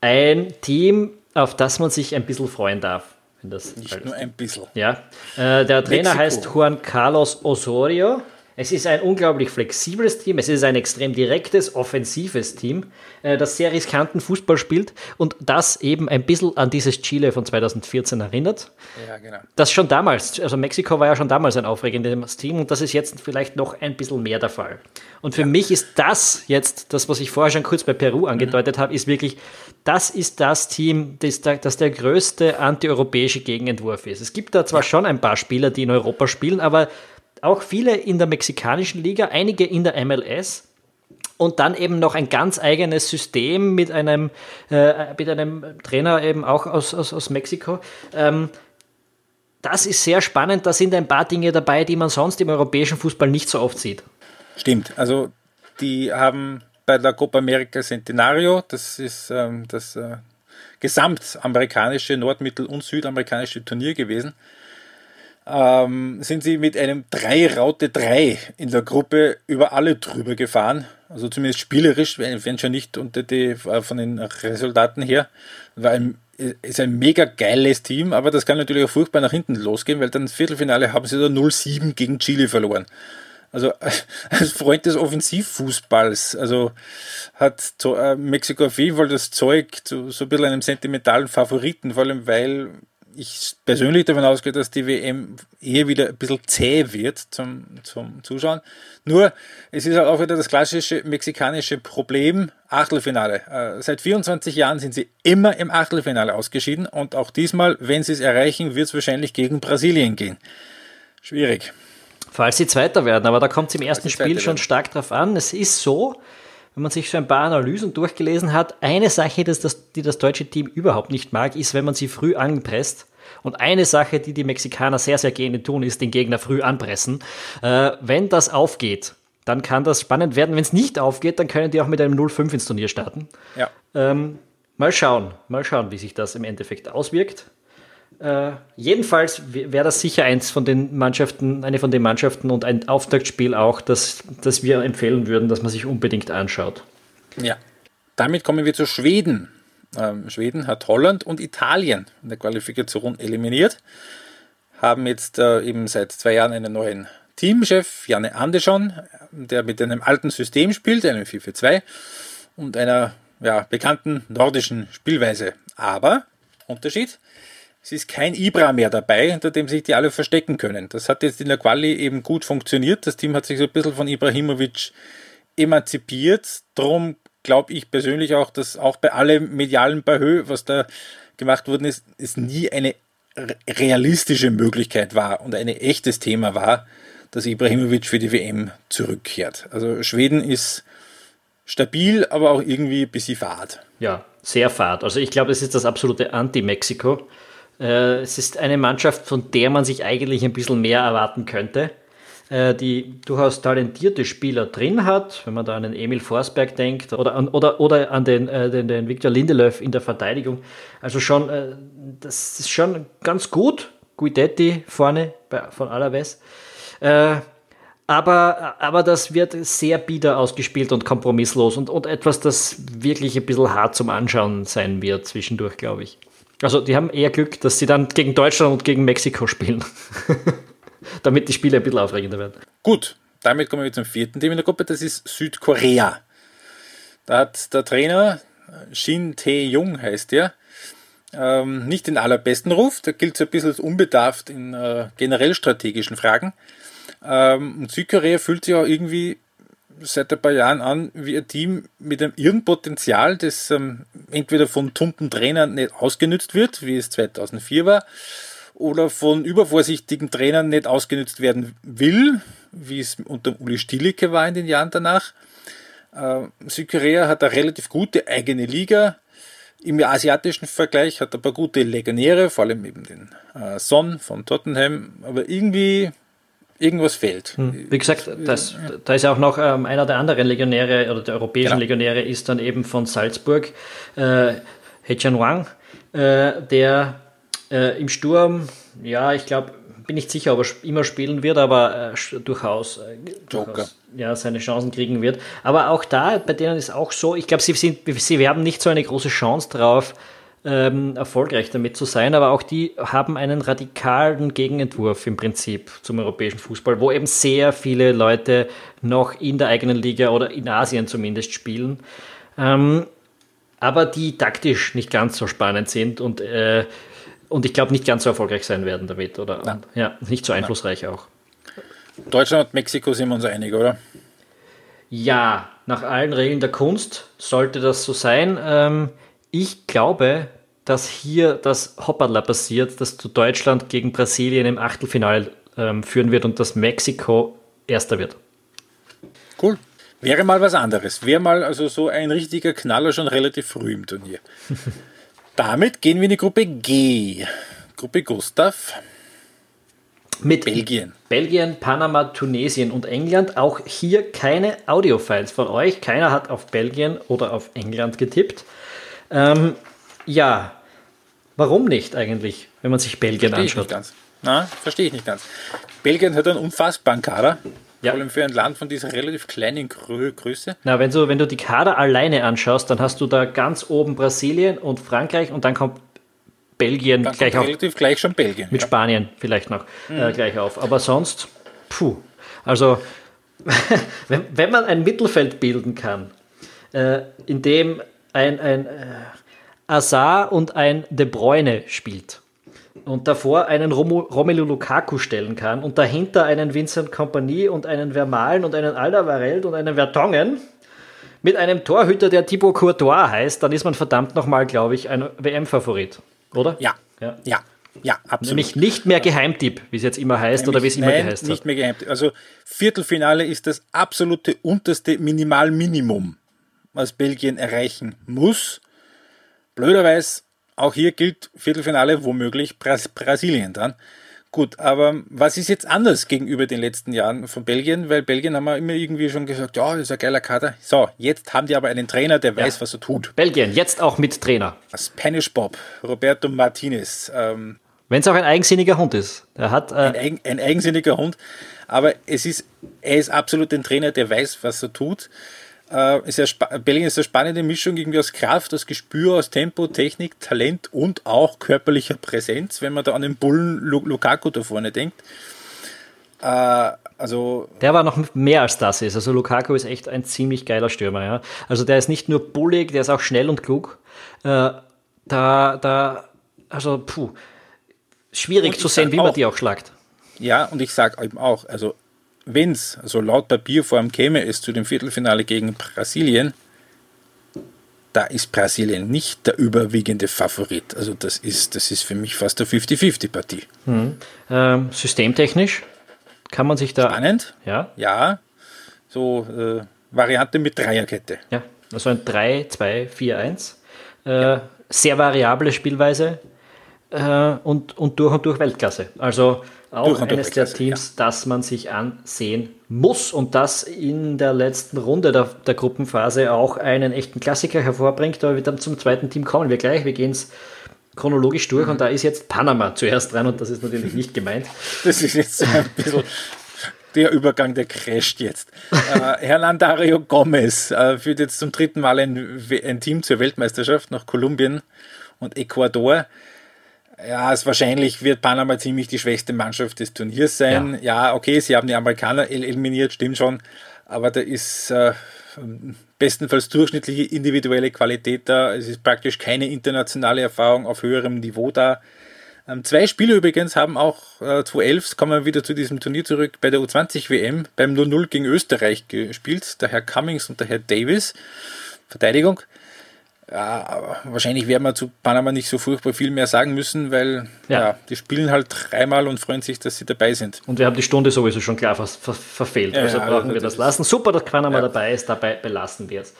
ein Team, auf das man sich ein bisschen freuen darf. Nicht halt, nur ein bisschen. Ja. Äh, der Trainer Mexiko. heißt Juan Carlos Osorio. Es ist ein unglaublich flexibles Team, es ist ein extrem direktes, offensives Team, äh, das sehr riskanten Fußball spielt und das eben ein bisschen an dieses Chile von 2014 erinnert. Ja, genau. Das schon damals, also Mexiko war ja schon damals ein aufregendes Team und das ist jetzt vielleicht noch ein bisschen mehr der Fall. Und für ja. mich ist das jetzt, das, was ich vorher schon kurz bei Peru angedeutet mhm. habe, ist wirklich, das ist das Team, das, das der größte antieuropäische Gegenentwurf ist. Es gibt da zwar schon ein paar Spieler, die in Europa spielen, aber auch viele in der mexikanischen Liga, einige in der MLS und dann eben noch ein ganz eigenes System mit einem, äh, mit einem Trainer eben auch aus, aus, aus Mexiko. Ähm, das ist sehr spannend. Da sind ein paar Dinge dabei, die man sonst im europäischen Fußball nicht so oft sieht. Stimmt. Also die haben bei der Copa America Centenario, das ist ähm, das äh, gesamtamerikanische, nordmittel- und südamerikanische Turnier gewesen, ähm, sind sie mit einem 3-Raute-3 in der Gruppe über alle drüber gefahren. Also zumindest spielerisch, wenn schon nicht unter die, äh, von den Resultaten her. War ein, ist ein mega geiles Team, aber das kann natürlich auch furchtbar nach hinten losgehen, weil dann das Viertelfinale haben sie da 0-7 gegen Chile verloren. Also [laughs] als Freund des Offensivfußballs, also hat äh, Mexiko auf jeden Fall das Zeug zu so ein bisschen einem sentimentalen Favoriten, vor allem weil ich persönlich davon ausgehe, dass die WM eher wieder ein bisschen zäh wird zum, zum Zuschauen. Nur, es ist halt auch wieder das klassische mexikanische Problem, Achtelfinale. Äh, seit 24 Jahren sind sie immer im Achtelfinale ausgeschieden und auch diesmal, wenn sie es erreichen, wird es wahrscheinlich gegen Brasilien gehen. Schwierig. Falls sie Zweiter werden, aber da kommt es im ersten Spiel schon stark drauf an. Es ist so, wenn man sich so ein paar Analysen durchgelesen hat, eine Sache, das, das, die das deutsche Team überhaupt nicht mag, ist, wenn man sie früh anpresst. Und eine Sache, die die Mexikaner sehr, sehr gerne tun, ist den Gegner früh anpressen. Äh, wenn das aufgeht, dann kann das spannend werden. Wenn es nicht aufgeht, dann können die auch mit einem 0-5 ins Turnier starten. Ja. Ähm, mal schauen, mal schauen, wie sich das im Endeffekt auswirkt. Äh, jedenfalls wäre das sicher eins von den Mannschaften, eine von den Mannschaften und ein Auftaktspiel auch, das, das wir empfehlen würden, dass man sich unbedingt anschaut. Ja. Damit kommen wir zu Schweden. Ähm, Schweden hat Holland und Italien in der Qualifikation eliminiert, haben jetzt äh, eben seit zwei Jahren einen neuen Teamchef, Janne Andersson, der mit einem alten System spielt, einem 4-4-2 und einer ja, bekannten nordischen Spielweise. Aber, Unterschied, es ist kein Ibra mehr dabei, hinter dem sich die alle verstecken können. Das hat jetzt in der Quali eben gut funktioniert. Das Team hat sich so ein bisschen von Ibrahimovic emanzipiert. Darum glaube ich persönlich auch, dass auch bei allem medialen Bahö, was da gemacht worden ist, es nie eine realistische Möglichkeit war und ein echtes Thema war, dass Ibrahimovic für die WM zurückkehrt. Also Schweden ist stabil, aber auch irgendwie ein bisschen fad. Ja, sehr fad. Also ich glaube, es ist das absolute Anti-Mexiko. Äh, es ist eine Mannschaft, von der man sich eigentlich ein bisschen mehr erwarten könnte, äh, die durchaus talentierte Spieler drin hat, wenn man da an den Emil Forsberg denkt oder an, oder, oder an den, äh, den, den Victor Lindelöf in der Verteidigung. Also schon, das ist schon ganz gut. Guidetti vorne bei, von Alaves. aber, aber das wird sehr bieder ausgespielt und kompromisslos und, und etwas, das wirklich ein bisschen hart zum Anschauen sein wird zwischendurch, glaube ich. Also die haben eher Glück, dass sie dann gegen Deutschland und gegen Mexiko spielen. [laughs] Damit die Spiele ein bisschen aufregender werden. Gut, damit kommen wir zum vierten Team in der Gruppe, das ist Südkorea. Da hat der Trainer Shin Tae-jung heißt der, ähm, nicht den allerbesten Ruf. Da gilt es ein bisschen unbedarft in äh, generell strategischen Fragen. Ähm, und Südkorea fühlt sich auch irgendwie seit ein paar Jahren an wie ein Team mit einem irren Potenzial, das ähm, entweder von tumpen Trainern nicht ausgenützt wird, wie es 2004 war, oder von übervorsichtigen Trainern nicht ausgenützt werden will, wie es unter Uli Stielicke war in den Jahren danach. Äh, Südkorea hat eine relativ gute eigene Liga. Im asiatischen Vergleich hat er ein paar gute Legionäre, vor allem eben den äh, Son von Tottenham, aber irgendwie irgendwas fehlt. Hm. Wie gesagt, das, da ist auch noch ähm, einer der anderen Legionäre oder der europäischen genau. Legionäre ist dann eben von Salzburg, äh, Hechan Wang, äh, der äh, im Sturm, ja, ich glaube, bin nicht sicher, ob er immer spielen wird, aber äh, durchaus, äh, durchaus ja, seine Chancen kriegen wird. Aber auch da, bei denen ist auch so, ich glaube, sie, sie haben nicht so eine große Chance drauf, ähm, erfolgreich damit zu sein, aber auch die haben einen radikalen Gegenentwurf im Prinzip zum europäischen Fußball, wo eben sehr viele Leute noch in der eigenen Liga oder in Asien zumindest spielen, ähm, aber die taktisch nicht ganz so spannend sind und, äh, und ich glaube nicht ganz so erfolgreich sein werden damit oder und, ja, nicht so einflussreich Nein. auch. Deutschland und Mexiko sind wir uns einig, oder? Ja, nach allen Regeln der Kunst sollte das so sein. Ähm, ich glaube, dass hier das Hopperler passiert, dass du Deutschland gegen Brasilien im Achtelfinale ähm, führen wird und dass Mexiko Erster wird. Cool. Wäre mal was anderes. Wäre mal also so ein richtiger Knaller schon relativ früh im Turnier. [laughs] Damit gehen wir in die Gruppe G. Gruppe Gustav. Mit Belgien. Belgien, Panama, Tunesien und England. Auch hier keine Audiofiles von euch. Keiner hat auf Belgien oder auf England getippt. Ähm, ja, warum nicht eigentlich, wenn man sich Belgien verstehe anschaut? Ich nicht ganz. Na, verstehe ich nicht ganz. Belgien hat einen unfassbaren Kader. Ja. Vor allem für ein Land von dieser relativ kleinen Grö Größe. Na, wenn du, wenn du die Kader alleine anschaust, dann hast du da ganz oben Brasilien und Frankreich und dann kommt Belgien dann gleich kommt auf. Relativ gleich schon Belgien. Mit ja. Spanien vielleicht noch äh, mhm. äh, gleich auf. Aber sonst, puh. Also, [laughs] wenn, wenn man ein Mittelfeld bilden kann, äh, in dem ein, ein äh, Azar und ein De Bruyne spielt und davor einen Romelu Lukaku stellen kann und dahinter einen Vincent Kompanie und einen Vermalen und einen Alderweireld und einen Vertongen mit einem Torhüter, der Thibaut Courtois heißt, dann ist man verdammt nochmal, glaube ich, ein WM-Favorit, oder? Ja, ja, ja. Ja, absolut. Nämlich nicht mehr Geheimtipp, wie es jetzt immer heißt Nämlich, oder wie es immer nein, geheißt nicht mehr Geheimtipp. Also Viertelfinale ist das absolute unterste Minimalminimum was Belgien erreichen muss. Blöderweise, auch hier gilt Viertelfinale womöglich Bras Brasilien dann. Gut, aber was ist jetzt anders gegenüber den letzten Jahren von Belgien? Weil Belgien haben wir immer irgendwie schon gesagt, ja, das ist ein geiler Kader. So, jetzt haben die aber einen Trainer, der weiß, ja. was er tut. Belgien, jetzt auch mit Trainer. Spanish Bob, Roberto Martinez. Ähm, Wenn es auch ein eigensinniger Hund ist. Er hat, äh ein, eigen, ein eigensinniger Hund, aber es ist, er ist absolut ein Trainer, der weiß, was er tut. Äh, ist ja Belgien ist eine spannende Mischung irgendwie aus Kraft, aus Gespür, aus Tempo, Technik, Talent und auch körperlicher Präsenz, wenn man da an den Bullen Lukaku da vorne denkt. Äh, also der war noch mehr als das ist. Also Lukaku ist echt ein ziemlich geiler Stürmer. Ja? Also der ist nicht nur bullig, der ist auch schnell und klug. Äh, da, da, also puh. schwierig zu sehen, wie man die auch schlagt. Ja, und ich sage eben auch, also wenn es so laut Papierform käme es zu dem Viertelfinale gegen Brasilien, da ist Brasilien nicht der überwiegende Favorit. Also das ist, das ist für mich fast eine 50-50-Partie. Ähm, systemtechnisch kann man sich da. Spannend, Ja, ja. So äh, Variante mit Dreierkette. ja. Also ein 3, 2, 4, 1. Äh, sehr variable Spielweise äh, und, und durch und durch Weltklasse. Also auch eines der Teams, das man sich ansehen muss und das in der letzten Runde der, der Gruppenphase auch einen echten Klassiker hervorbringt. Aber wir dann zum zweiten Team kommen wir gleich. Wir gehen es chronologisch durch und da ist jetzt Panama zuerst dran und das ist natürlich [laughs] nicht gemeint. Das ist jetzt so ein bisschen der Übergang, der crasht jetzt. äh, Hernan Gomez äh, führt jetzt zum dritten Mal ein, ein Team zur Weltmeisterschaft nach Kolumbien und Ecuador. Ja, es wahrscheinlich wird Panama ziemlich die schwächste Mannschaft des Turniers sein. Ja, okay, sie haben die Amerikaner el- eliminiert, stimmt schon. Aber da ist äh, bestenfalls durchschnittliche individuelle Qualität da. Es ist praktisch keine internationale Erfahrung auf höherem Niveau da. Ähm, zwei Spieler übrigens haben auch äh, 2011, kommen wir wieder zu diesem Turnier zurück, bei der U20-WM beim 0-0 gegen Österreich gespielt. Der Herr Cummings und der Herr Davis. Verteidigung. Ja, wahrscheinlich werden wir zu Panama nicht so furchtbar viel mehr sagen müssen, weil Ja. ja. die spielen halt dreimal und freuen sich, dass sie dabei sind. Und wir haben die Stunde sowieso schon klar ver ver verfehlt. Also ja, brauchen wir das das lassen. Super, dass Panama dabei ist. Dabei belassen wir es.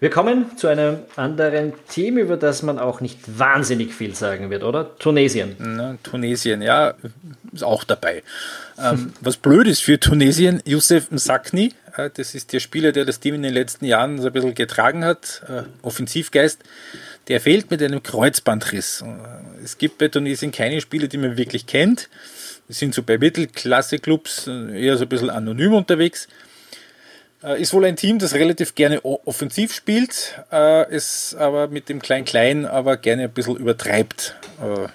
Wir kommen zu einem anderen Team, über das man auch nicht wahnsinnig viel sagen wird, oder? Tunesien. Ne, Tunesien, ja, ist auch dabei. Ähm, [laughs] was blöd ist für Tunesien, Youssef Msakni, äh, das ist der Spieler, der das Team in den letzten Jahren so ein bisschen getragen hat, äh, Offensivgeist, der fehlt mit einem Kreuzbandriss. Äh, Es gibt bei Tunesien keine Spieler, die man wirklich kennt. Die sind so bei Mittelklasse-Clubs äh, eher so ein bisschen anonym unterwegs. Äh, Ist wohl ein Team, das relativ gerne offensiv spielt, äh, es aber mit dem Klein-Klein aber gerne ein bisschen übertreibt. Äh,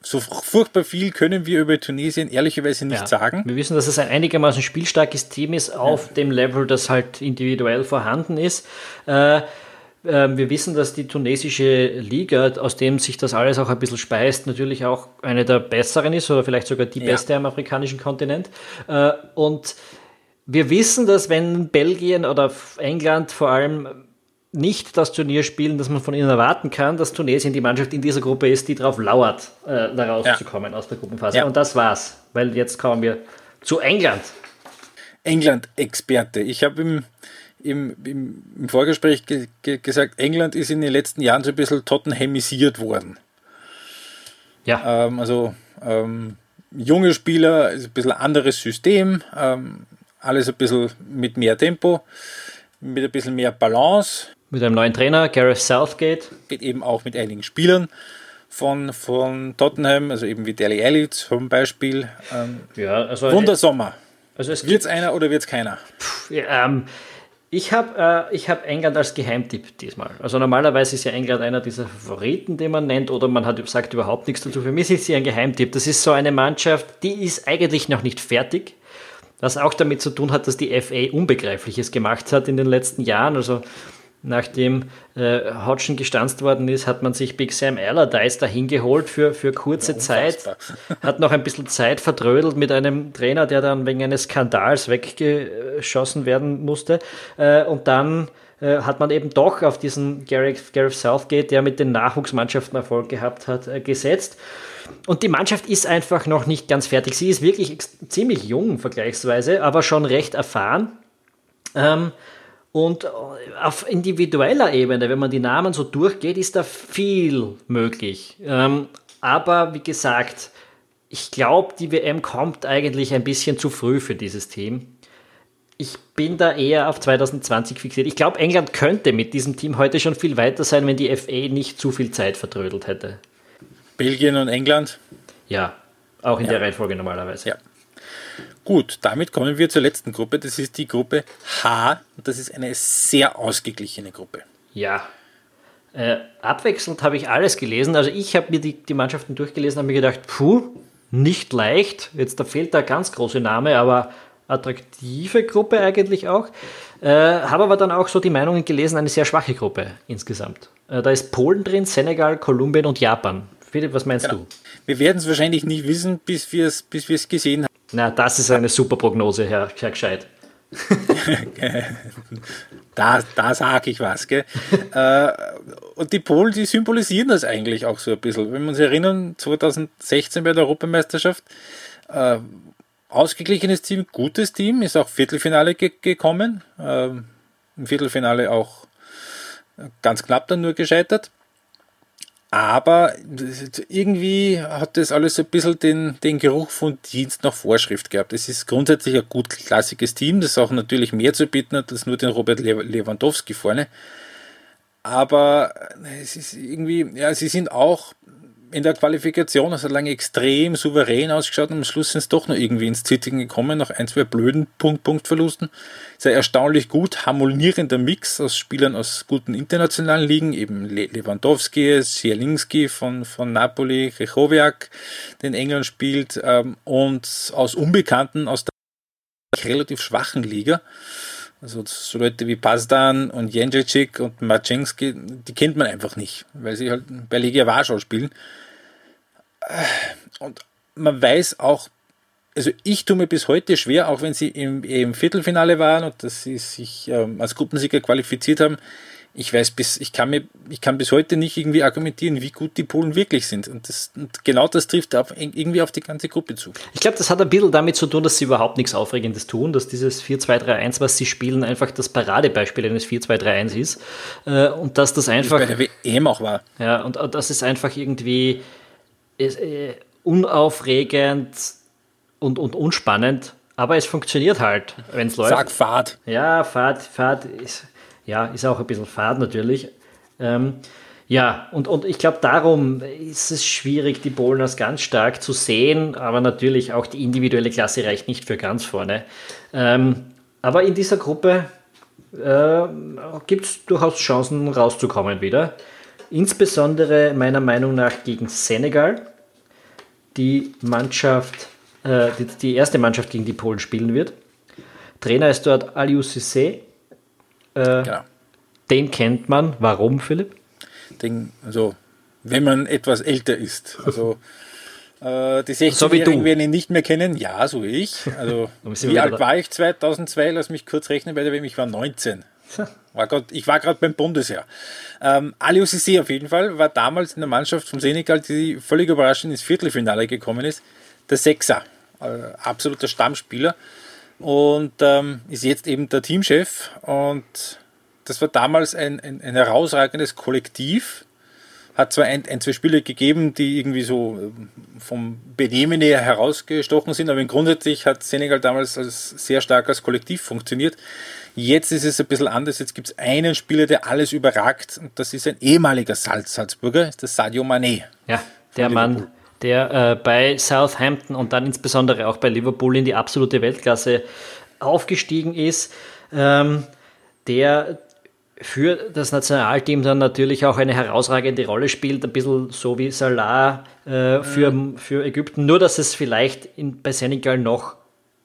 so furchtbar viel können wir über Tunesien ehrlicherweise nicht Ja. sagen. Wir wissen, dass es ein einigermaßen spielstarkes Team ist, auf dem Level, das halt individuell vorhanden ist. Äh, äh, wir wissen, dass die tunesische Liga, aus dem sich das alles auch ein bisschen speist, natürlich auch eine der besseren ist oder vielleicht sogar die Ja. beste am afrikanischen Kontinent. Und wir wissen, dass wenn Belgien oder England vor allem nicht das Turnier spielen, das man von ihnen erwarten kann, dass Tunesien die Mannschaft in dieser Gruppe ist, die darauf lauert, äh, da rauszukommen aus der Gruppenphase. Ja. Und das war's, weil jetzt kommen wir zu England. England-Experte. Ich habe im, im, im, im Vorgespräch ge ge gesagt, England ist in den letzten Jahren so ein bisschen Tottenhamisiert worden. Ja, Ähm, also ähm, junge Spieler, ist ein bisschen anderes System, ähm, alles ein bisschen mit mehr Tempo, mit ein bisschen mehr Balance. mit einem neuen Trainer, Gareth Southgate. geht eben auch mit einigen Spielern von, von Tottenham, also eben wie Dele Alli zum Beispiel. Ähm, Ja, also, Wundersommer. also es Wird's einer oder wird's keiner? Ähm, ich habe äh, ich hab England als Geheimtipp diesmal. Also normalerweise ist ja England einer dieser Favoriten, den man nennt, oder man hat, sagt überhaupt nichts dazu. Für mich ist sie ein Geheimtipp. Das ist so eine Mannschaft, die ist eigentlich noch nicht fertig. Was auch damit zu tun hat, dass die FA Unbegreifliches gemacht hat in den letzten Jahren. Also nachdem äh, Hodgson gestanzt worden ist, hat man sich Big Sam Allardyce dahin geholt für, für kurze Zeit. Hat noch ein bisschen Zeit verdrödelt mit einem Trainer, der dann wegen eines Skandals weggeschossen werden musste. Äh, und dann äh, hat man eben doch auf diesen Gareth, Gareth Southgate, der mit den Nachwuchsmannschaften Erfolg gehabt hat, äh, gesetzt. Und die Mannschaft ist einfach noch nicht ganz fertig. Sie ist wirklich ziemlich jung vergleichsweise, aber schon recht erfahren. Ähm, und auf individueller Ebene, wenn man die Namen so durchgeht, ist da viel möglich. Ähm, aber wie gesagt, ich glaube, die WM kommt eigentlich ein bisschen zu früh für dieses Team. Ich bin da eher auf 2020 fixiert. Ich glaube, England könnte mit diesem Team heute schon viel weiter sein, wenn die FA nicht zu viel Zeit vertrödelt hätte. Belgien und England. Ja, auch in der Reihenfolge normalerweise. Ja. Gut, damit kommen wir zur letzten Gruppe. Das ist die Gruppe H. Und das ist eine sehr ausgeglichene Gruppe. Ja. Äh, abwechselnd habe ich alles gelesen. Also ich habe mir die, die Mannschaften durchgelesen und habe mir gedacht, puh, nicht leicht. Jetzt da fehlt der ganz große Name, aber attraktive Gruppe eigentlich auch. Äh, habe aber dann auch so die Meinungen gelesen, eine sehr schwache Gruppe insgesamt. Äh, da ist Polen drin, Senegal, Kolumbien und Japan. Philipp, was meinst genau. du? Wir werden es wahrscheinlich nie wissen, bis wir es bis gesehen haben. Na, das ist eine super Prognose, Herr, Herr Gescheit. [laughs] da, da sage ich was. Gell? [laughs] Äh, und die Polen, die symbolisieren das eigentlich auch so ein bisschen. Wenn wir uns erinnern, 2016 bei der Europameisterschaft, äh, ausgeglichenes Team, gutes Team, ist auch Viertelfinale ge gekommen. Äh, Im Viertelfinale auch ganz knapp dann nur gescheitert. Aber irgendwie hat das alles ein bisschen den, den Geruch von Dienst nach Vorschrift gehabt. Es ist grundsätzlich ein gut klassisches Team, das auch natürlich mehr zu bieten hat als nur den Robert Lewandowski vorne. Aber es ist irgendwie, ja, sie sind auch in der Qualifikation hat lange extrem souverän ausgeschaut und am Schluss sind es doch noch irgendwie ins Zittern gekommen, nach ein, zwei blöden Punkt Punktverlusten. Ein erstaunlich gut harmonierender Mix aus Spielern aus guten internationalen Ligen, eben Lewandowski, Zielinski von, von Napoli, Rechowiak, den England spielt, ähm, und aus Unbekannten aus der relativ schwachen Liga. Also so Leute wie Pazdan und Jędrzejczyk und Maczynski, die kennt man einfach nicht, weil sie halt bei Legia Warschau spielen. Und man weiß auch, also ich tue mir bis heute schwer, auch wenn sie im, im Viertelfinale waren und dass sie sich ähm, als Gruppensieger qualifiziert haben. Ich weiß bis, ich kann mir, ich kann bis heute nicht irgendwie argumentieren, wie gut die Polen wirklich sind. Und, das, und genau das trifft auf, irgendwie auf die ganze Gruppe zu. Ich glaube, das hat ein bisschen damit zu tun, dass sie überhaupt nichts Aufregendes tun, dass dieses 4-2-3-1, was sie spielen, einfach das Paradebeispiel eines 4-2-3-1 ist. Äh, und dass das einfach. Das bei der WM auch war. Ja, und, und das ist einfach irgendwie ist, äh, unaufregend und, und unspannend, aber es funktioniert halt, wenn es läuft. Sag Fahrt. Ja, Fahrt, Fahrt ist, ja, ist auch ein bisschen Fahrt natürlich. Ähm, ja, und, und ich glaube, darum ist es schwierig, die Polen als ganz stark zu sehen, aber natürlich auch die individuelle Klasse reicht nicht für ganz vorne. Ähm, aber in dieser Gruppe äh, gibt es durchaus Chancen rauszukommen wieder. Insbesondere meiner Meinung nach gegen Senegal, die Mannschaft, äh, die, die, erste Mannschaft gegen die Polen spielen wird. Trainer ist dort Aliou Cissé. Äh, ja. Den kennt man. Warum, Philipp? Den, also, wenn man etwas älter ist. Also, äh, die 16-Jährigen so werden ihn nicht mehr kennen. Ja, so wie ich. Also, [laughs] wie alt war ich 2002? Lass mich kurz rechnen bei der WM. Ich war 19. [laughs] War grad, ich war gerade beim Bundesheer. Ähm, Aliou Cissé auf jeden Fall war damals in der Mannschaft vom Senegal, die völlig überraschend ins Viertelfinale gekommen ist. Der Sechser, äh, absoluter Stammspieler und ähm, ist jetzt eben der Teamchef. Und das war damals ein, ein, ein herausragendes Kollektiv. Hat zwar ein, ein, zwei Spiele gegeben, die irgendwie so ähm, vom Benehmen her herausgestochen sind, aber grundsätzlich hat Senegal damals als sehr stark als Kollektiv funktioniert. Jetzt ist es ein bisschen anders. Jetzt gibt es einen Spieler, der alles überragt. Und das ist ein ehemaliger Salz Salzburger, das ist Sadio Mané. Ja, der Mann, der äh, bei Southampton und dann insbesondere auch bei Liverpool in die absolute Weltklasse aufgestiegen ist. Ähm, der für das Nationalteam dann natürlich auch eine herausragende Rolle spielt, ein bisschen so wie Salah äh, für, mhm. für Ägypten, nur dass es vielleicht in, bei Senegal noch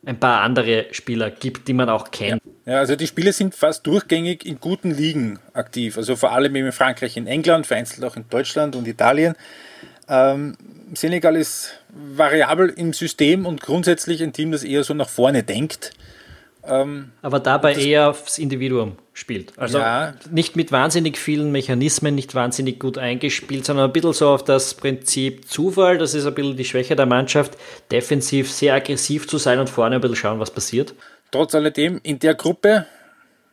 ein paar andere Spieler gibt, die man auch kennt. Ja. ja, also die Spieler sind fast durchgängig in guten Ligen aktiv. Also vor allem in Frankreich, in England, vereinzelt auch in Deutschland und Italien. Ähm, Senegal ist variabel im System und grundsätzlich ein Team, das eher so nach vorne denkt. Ähm, Aber dabei eher aufs Individuum spielt. Also ja. nicht mit wahnsinnig vielen Mechanismen, nicht wahnsinnig gut eingespielt, sondern ein bisschen so auf das Prinzip Zufall. Das ist ein bisschen die Schwäche der Mannschaft, defensiv sehr aggressiv zu sein und vorne ein bisschen schauen, was passiert. Trotz alledem, in der Gruppe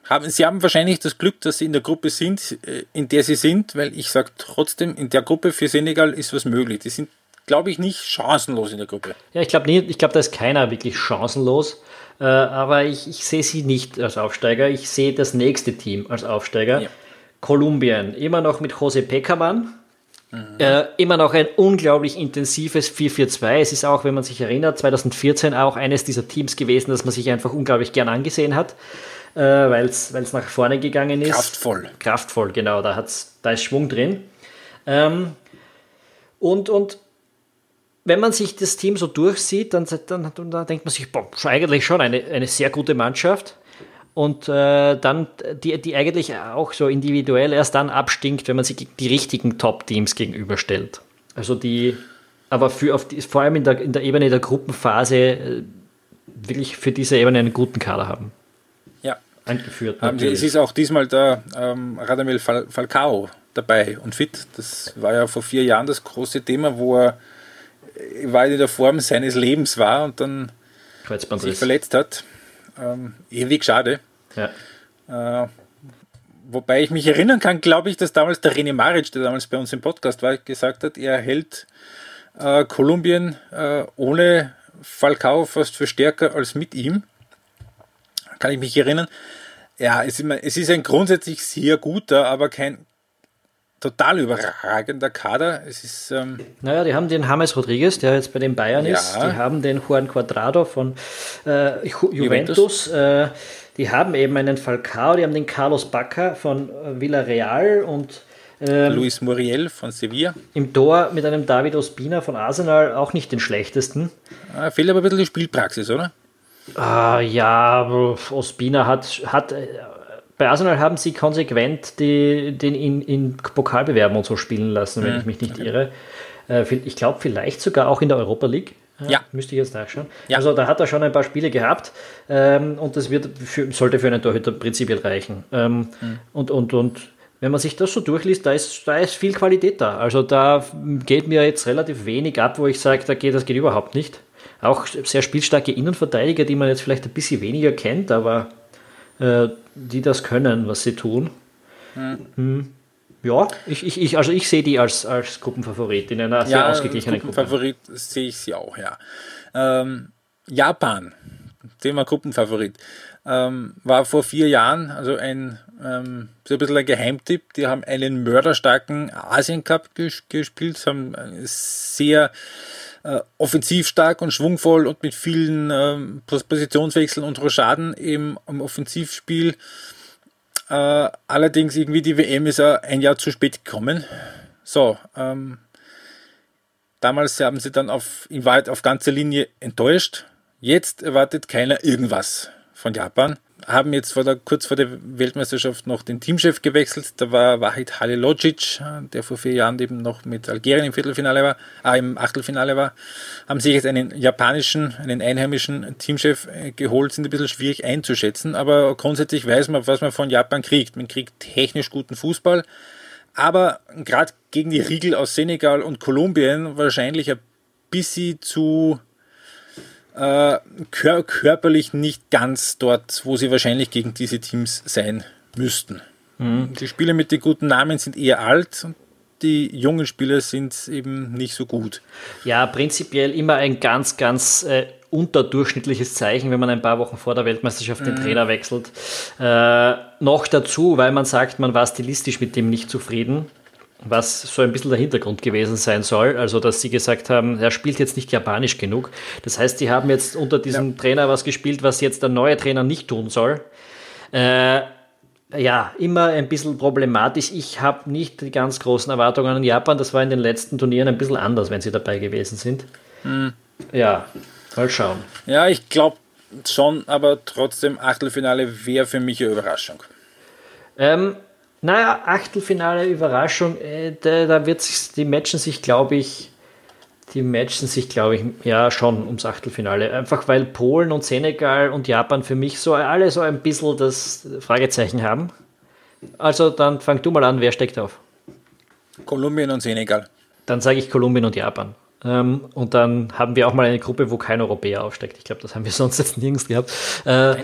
haben sie haben wahrscheinlich das Glück, dass sie in der Gruppe sind, äh, in der sie sind, weil ich sage trotzdem, in der Gruppe für Senegal ist was möglich. Die sind, glaube ich, nicht chancenlos in der Gruppe. Ja, ich glaube nicht, ich glaube, da ist keiner wirklich chancenlos. Äh, aber ich, ich sehe sie nicht als Aufsteiger. Ich sehe das nächste Team als Aufsteiger. Ja. Kolumbien, immer noch mit Jose Peckermann. Mhm. Äh, immer noch ein unglaublich intensives 4-4-2. Es ist auch, wenn man sich erinnert, 2014 auch eines dieser Teams gewesen, das man sich einfach unglaublich gern angesehen hat, äh, weil es nach vorne gegangen ist. Kraftvoll. Kraftvoll, genau, da, hat's, da ist Schwung drin. Ähm, und, und wenn man sich das Team so durchsieht, dann, dann, dann denkt man sich, boah, eigentlich schon eine, eine sehr gute Mannschaft. Und äh, dann, die, die eigentlich auch so individuell erst dann abstinkt, wenn man sich die richtigen Top-Teams gegenüberstellt. Also die, aber für auf die, vor allem in der, in der Ebene der Gruppenphase äh, wirklich für diese Ebene einen guten Kader haben. Eingeführt. Ähm, es ist auch diesmal der ähm, Radamel Fal Falcao dabei und fit. Das war ja vor vier Jahren das große Thema, wo er äh, weit in der Form seines Lebens war und dann sich verletzt hat. Ähm, ewig schade. Ja. Äh, wobei ich mich erinnern kann, glaube ich, dass damals der René Maric, der damals bei uns im Podcast war, gesagt hat, er hält äh, Kolumbien äh, ohne Falcao fast für stärker als mit ihm. Kann ich mich erinnern. Ja, es ist, ein grundsätzlich sehr guter, aber kein total überragender Kader. Es ist, ähm naja, die haben den James Rodriguez, der jetzt bei den Bayern ja. ist. Die haben den Juan Cuadrado von äh, Juventus. Juventus. Äh, die haben eben einen Falcao, die haben den Carlos Bacca von äh, Villarreal und ähm, Luis Muriel von Sevilla. Im Tor mit einem David Ospina von Arsenal auch nicht den schlechtesten. Ah, fehlt aber ein bisschen die Spielpraxis, oder? Ah, ja, Ospina hat, hat äh, bei Arsenal haben sie konsequent die, den in, in Pokalbewerben und so spielen lassen, wenn mhm. ich mich nicht okay. irre. Äh, ich glaube, vielleicht sogar auch in der Europa League. Ja. Müsste ich jetzt nachschauen. Ja. Also da hat er schon ein paar Spiele gehabt ähm, und das wird für, sollte für einen Torhüter prinzipiell reichen. Ähm, mhm. Und, und, und wenn man sich das so durchliest, da ist, da ist viel Qualität da. Also da geht mir jetzt relativ wenig ab, wo ich sage, da geht, das geht überhaupt nicht. Auch sehr spielstarke Innenverteidiger, die man jetzt vielleicht ein bisschen weniger kennt, aber äh, die das können, was sie tun. Mhm. Hm. Ja, ich, ich, ich, also ich sehe die als, als Gruppenfavorit in einer sehr ja, ausgeglichenen Gruppenfavorit Gruppe. sehe ich sie auch, ja. Ähm, Japan, Thema Gruppenfavorit, ähm, war vor vier Jahren also ein, ähm, so ein bisschen ein Geheimtipp. Die haben einen mörderstarken Asien Cup gespielt, haben sehr äh, offensiv stark und schwungvoll und mit vielen ähm, Positionswechseln und Rochaden im, im Offensivspiel. Äh, allerdings irgendwie die WM ist ein Jahr zu spät gekommen. So, ähm, damals haben sie dann auf, in Wahrheit auf ganzer Linie enttäuscht. Jetzt erwartet keiner irgendwas von Japan haben jetzt vor der, kurz vor der Weltmeisterschaft noch den Teamchef gewechselt. Da war Wahid Halilodzic, der vor vier Jahren eben noch mit Algerien im Viertelfinale war, äh, im Achtelfinale war. Haben sich jetzt einen japanischen, einen einheimischen Teamchef äh, geholt, sind ein bisschen schwierig einzuschätzen, aber grundsätzlich weiß man, was man von Japan kriegt. Man kriegt technisch guten Fußball, aber gerade gegen die Riegel aus Senegal und Kolumbien wahrscheinlich ein bisschen zu äh, kör körperlich nicht ganz dort, wo sie wahrscheinlich gegen diese Teams sein müssten. Mhm. Die Spieler mit den guten Namen sind eher alt und die jungen Spieler sind eben nicht so gut. Ja, prinzipiell immer ein ganz, ganz äh, unterdurchschnittliches Zeichen, wenn man ein paar Wochen vor der Weltmeisterschaft den mhm. Trainer wechselt. Äh, noch dazu, weil man sagt, man war stilistisch mit dem nicht zufrieden was so ein bisschen der Hintergrund gewesen sein soll. Also, dass sie gesagt haben, er spielt jetzt nicht japanisch genug. Das heißt, die haben jetzt unter diesem ja. Trainer was gespielt, was jetzt der neue Trainer nicht tun soll. Äh, ja, immer ein bisschen problematisch. Ich habe nicht die ganz großen Erwartungen an Japan. Das war in den letzten Turnieren ein bisschen anders, wenn sie dabei gewesen sind. Hm. Ja, mal schauen. Ja, ich glaube schon, aber trotzdem Achtelfinale wäre für mich eine Überraschung. Ähm, naja, Achtelfinale, Überraschung, äh, da, da wird sich, die matchen sich, glaube ich, die matchen sich, glaube ich, ja schon ums Achtelfinale. Einfach weil Polen und Senegal und Japan für mich so alle so ein bisschen das Fragezeichen haben. Also dann fang du mal an, wer steckt auf? Kolumbien und Senegal. Dann sage ich Kolumbien und Japan. Ähm, und dann haben wir auch mal eine Gruppe, wo kein Europäer aufsteckt. Ich glaube, das haben wir [laughs] sonst jetzt nirgends gehabt. Äh,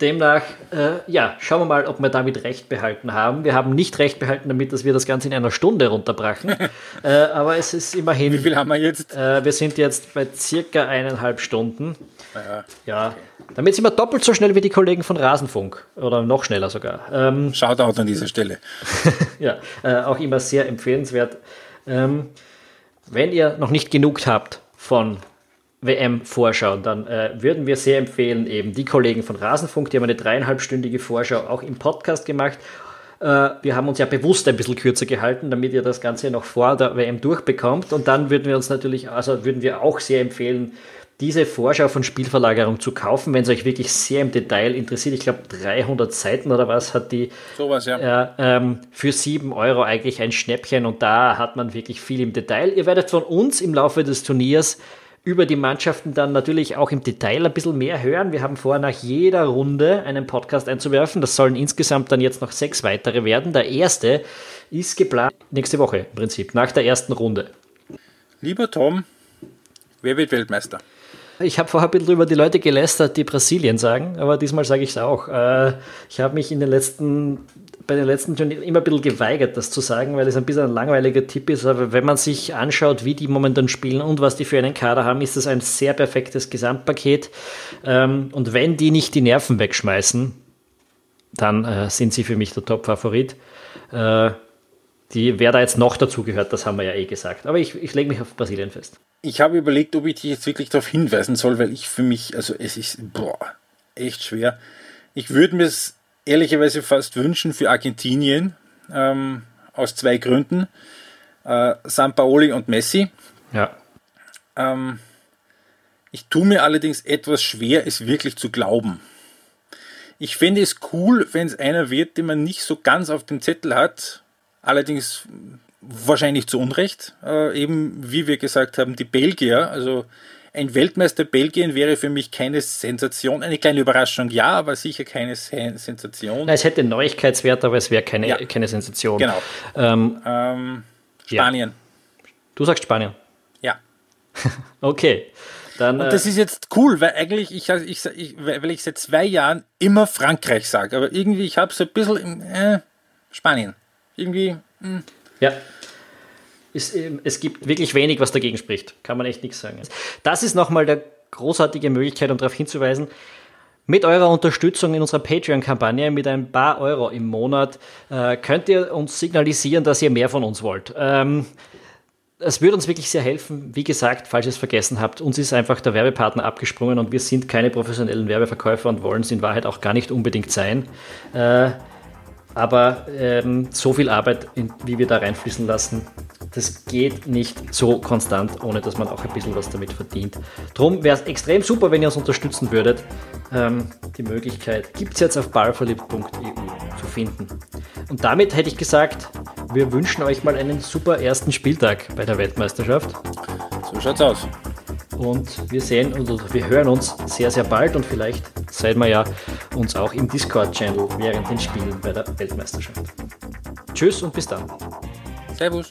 Demnach, äh, ja, schauen wir mal, ob wir damit recht behalten haben. Wir haben nicht recht behalten damit, dass wir das Ganze in einer Stunde runterbrachen. [laughs] äh, aber es ist immerhin. Wie viel haben wir jetzt? Äh, wir sind jetzt bei circa eineinhalb Stunden. Ja. ja. Damit sind wir doppelt so schnell wie die Kollegen von Rasenfunk. Oder noch schneller sogar. Ähm, Shoutout an dieser Stelle. [laughs] ja, äh, auch immer sehr empfehlenswert. Ähm, wenn ihr noch nicht genug habt von WM-Vorschau, dann äh, würden wir sehr empfehlen, eben die Kollegen von Rasenfunk, die haben eine dreieinhalbstündige Vorschau auch im Podcast gemacht. Äh, wir haben uns ja bewusst ein bisschen kürzer gehalten, damit ihr das Ganze noch vor der WM durchbekommt. Und dann würden wir uns natürlich, also würden wir auch sehr empfehlen, diese Vorschau von Spielverlagerung zu kaufen, wenn es euch wirklich sehr im Detail interessiert. Ich glaube, 300 Seiten oder was hat die Sowas, ja. äh, ähm, für 7 Euro eigentlich ein Schnäppchen und da hat man wirklich viel im Detail. Ihr werdet von uns im Laufe des Turniers über die Mannschaften dann natürlich auch im Detail ein bisschen mehr hören. Wir haben vor, nach jeder Runde einen Podcast einzuwerfen. Das sollen insgesamt dann jetzt noch sechs weitere werden. Der erste ist geplant nächste Woche im Prinzip, nach der ersten Runde. Lieber Tom, wer wird Weltmeister? Ich habe vorher ein bisschen über die Leute gelästert, die Brasilien sagen, aber diesmal sage ich es auch. Äh, ich habe mich in den letzten, bei den letzten Turnieren immer ein bisschen geweigert, das zu sagen, weil es ein bisschen ein langweiliger Tipp ist. Aber wenn man sich anschaut, wie die momentan spielen und was die für einen Kader haben, ist das ein sehr perfektes Gesamtpaket. Ähm, und wenn die nicht die Nerven wegschmeißen, dann äh, sind sie für mich der Top-Favorit. Äh, die, wer da jetzt noch dazu gehört, das haben wir ja eh gesagt. Aber ich, ich lege mich auf Brasilien fest. Ich habe überlegt, ob ich dich jetzt wirklich darauf hinweisen soll, weil ich für mich, also es ist, boah, echt schwer. Ich würde mir es ehrlicherweise fast wünschen für Argentinien, ähm, aus zwei Gründen. Äh, San Paoli und Messi. Ja. Ähm, ich tue mir allerdings etwas schwer, es wirklich zu glauben. Ich fände es cool, wenn es einer wird, den man nicht so ganz auf dem Zettel hat. Allerdings wahrscheinlich zu Unrecht. Äh, eben, wie wir gesagt haben, die Belgier. Also ein Weltmeister Belgien wäre für mich keine Sensation. Eine kleine Überraschung, ja, aber sicher keine Sen Sensation. Na, es hätte Neuigkeitswert, aber es wäre keine, ja. keine Sensation. Genau. Ähm, ähm, Spanien. Ja. Du sagst Spanien. Ja. [laughs] okay. Dann, und das ist jetzt cool, weil eigentlich, ich, ich, ich, weil ich seit zwei Jahren immer Frankreich sage, aber irgendwie, ich habe so ein bisschen im, äh, Spanien. Irgendwie. Mh. Hm. Ja. Es, ähm, es gibt wirklich wenig, was dagegen spricht. Kann man echt nichts sagen. Das ist nochmal der großartige Möglichkeit, um darauf hinzuweisen. Mit eurer Unterstützung in unserer Patreon-Kampagne mit ein paar Euro im Monat äh, könnt ihr uns signalisieren, dass ihr mehr von uns wollt. Ähm, es würde uns wirklich sehr helfen. Wie gesagt, falls ihr es vergessen habt, uns ist einfach der Werbepartner abgesprungen und wir sind keine professionellen Werbeverkäufer und wollen es in Wahrheit auch gar nicht unbedingt sein. Äh, aber ähm, so viel Arbeit, wie wir da reinfließen lassen, das geht nicht so konstant, ohne dass man auch ein bisschen was damit verdient. Drum wäre es extrem super, wenn ihr uns unterstützen würdet. Ähm, die Möglichkeit gibt es jetzt auf ballverliebt.eu zu finden. Und damit hätte ich gesagt, wir wünschen euch mal einen super ersten Spieltag bei der Weltmeisterschaft. So schaut's aus. Und wir sehen und wir hören uns sehr, sehr bald und vielleicht seid wir ja uns auch im Discord-Channel während den Spielen bei der Weltmeisterschaft. Tschüss und bis dann. Servus.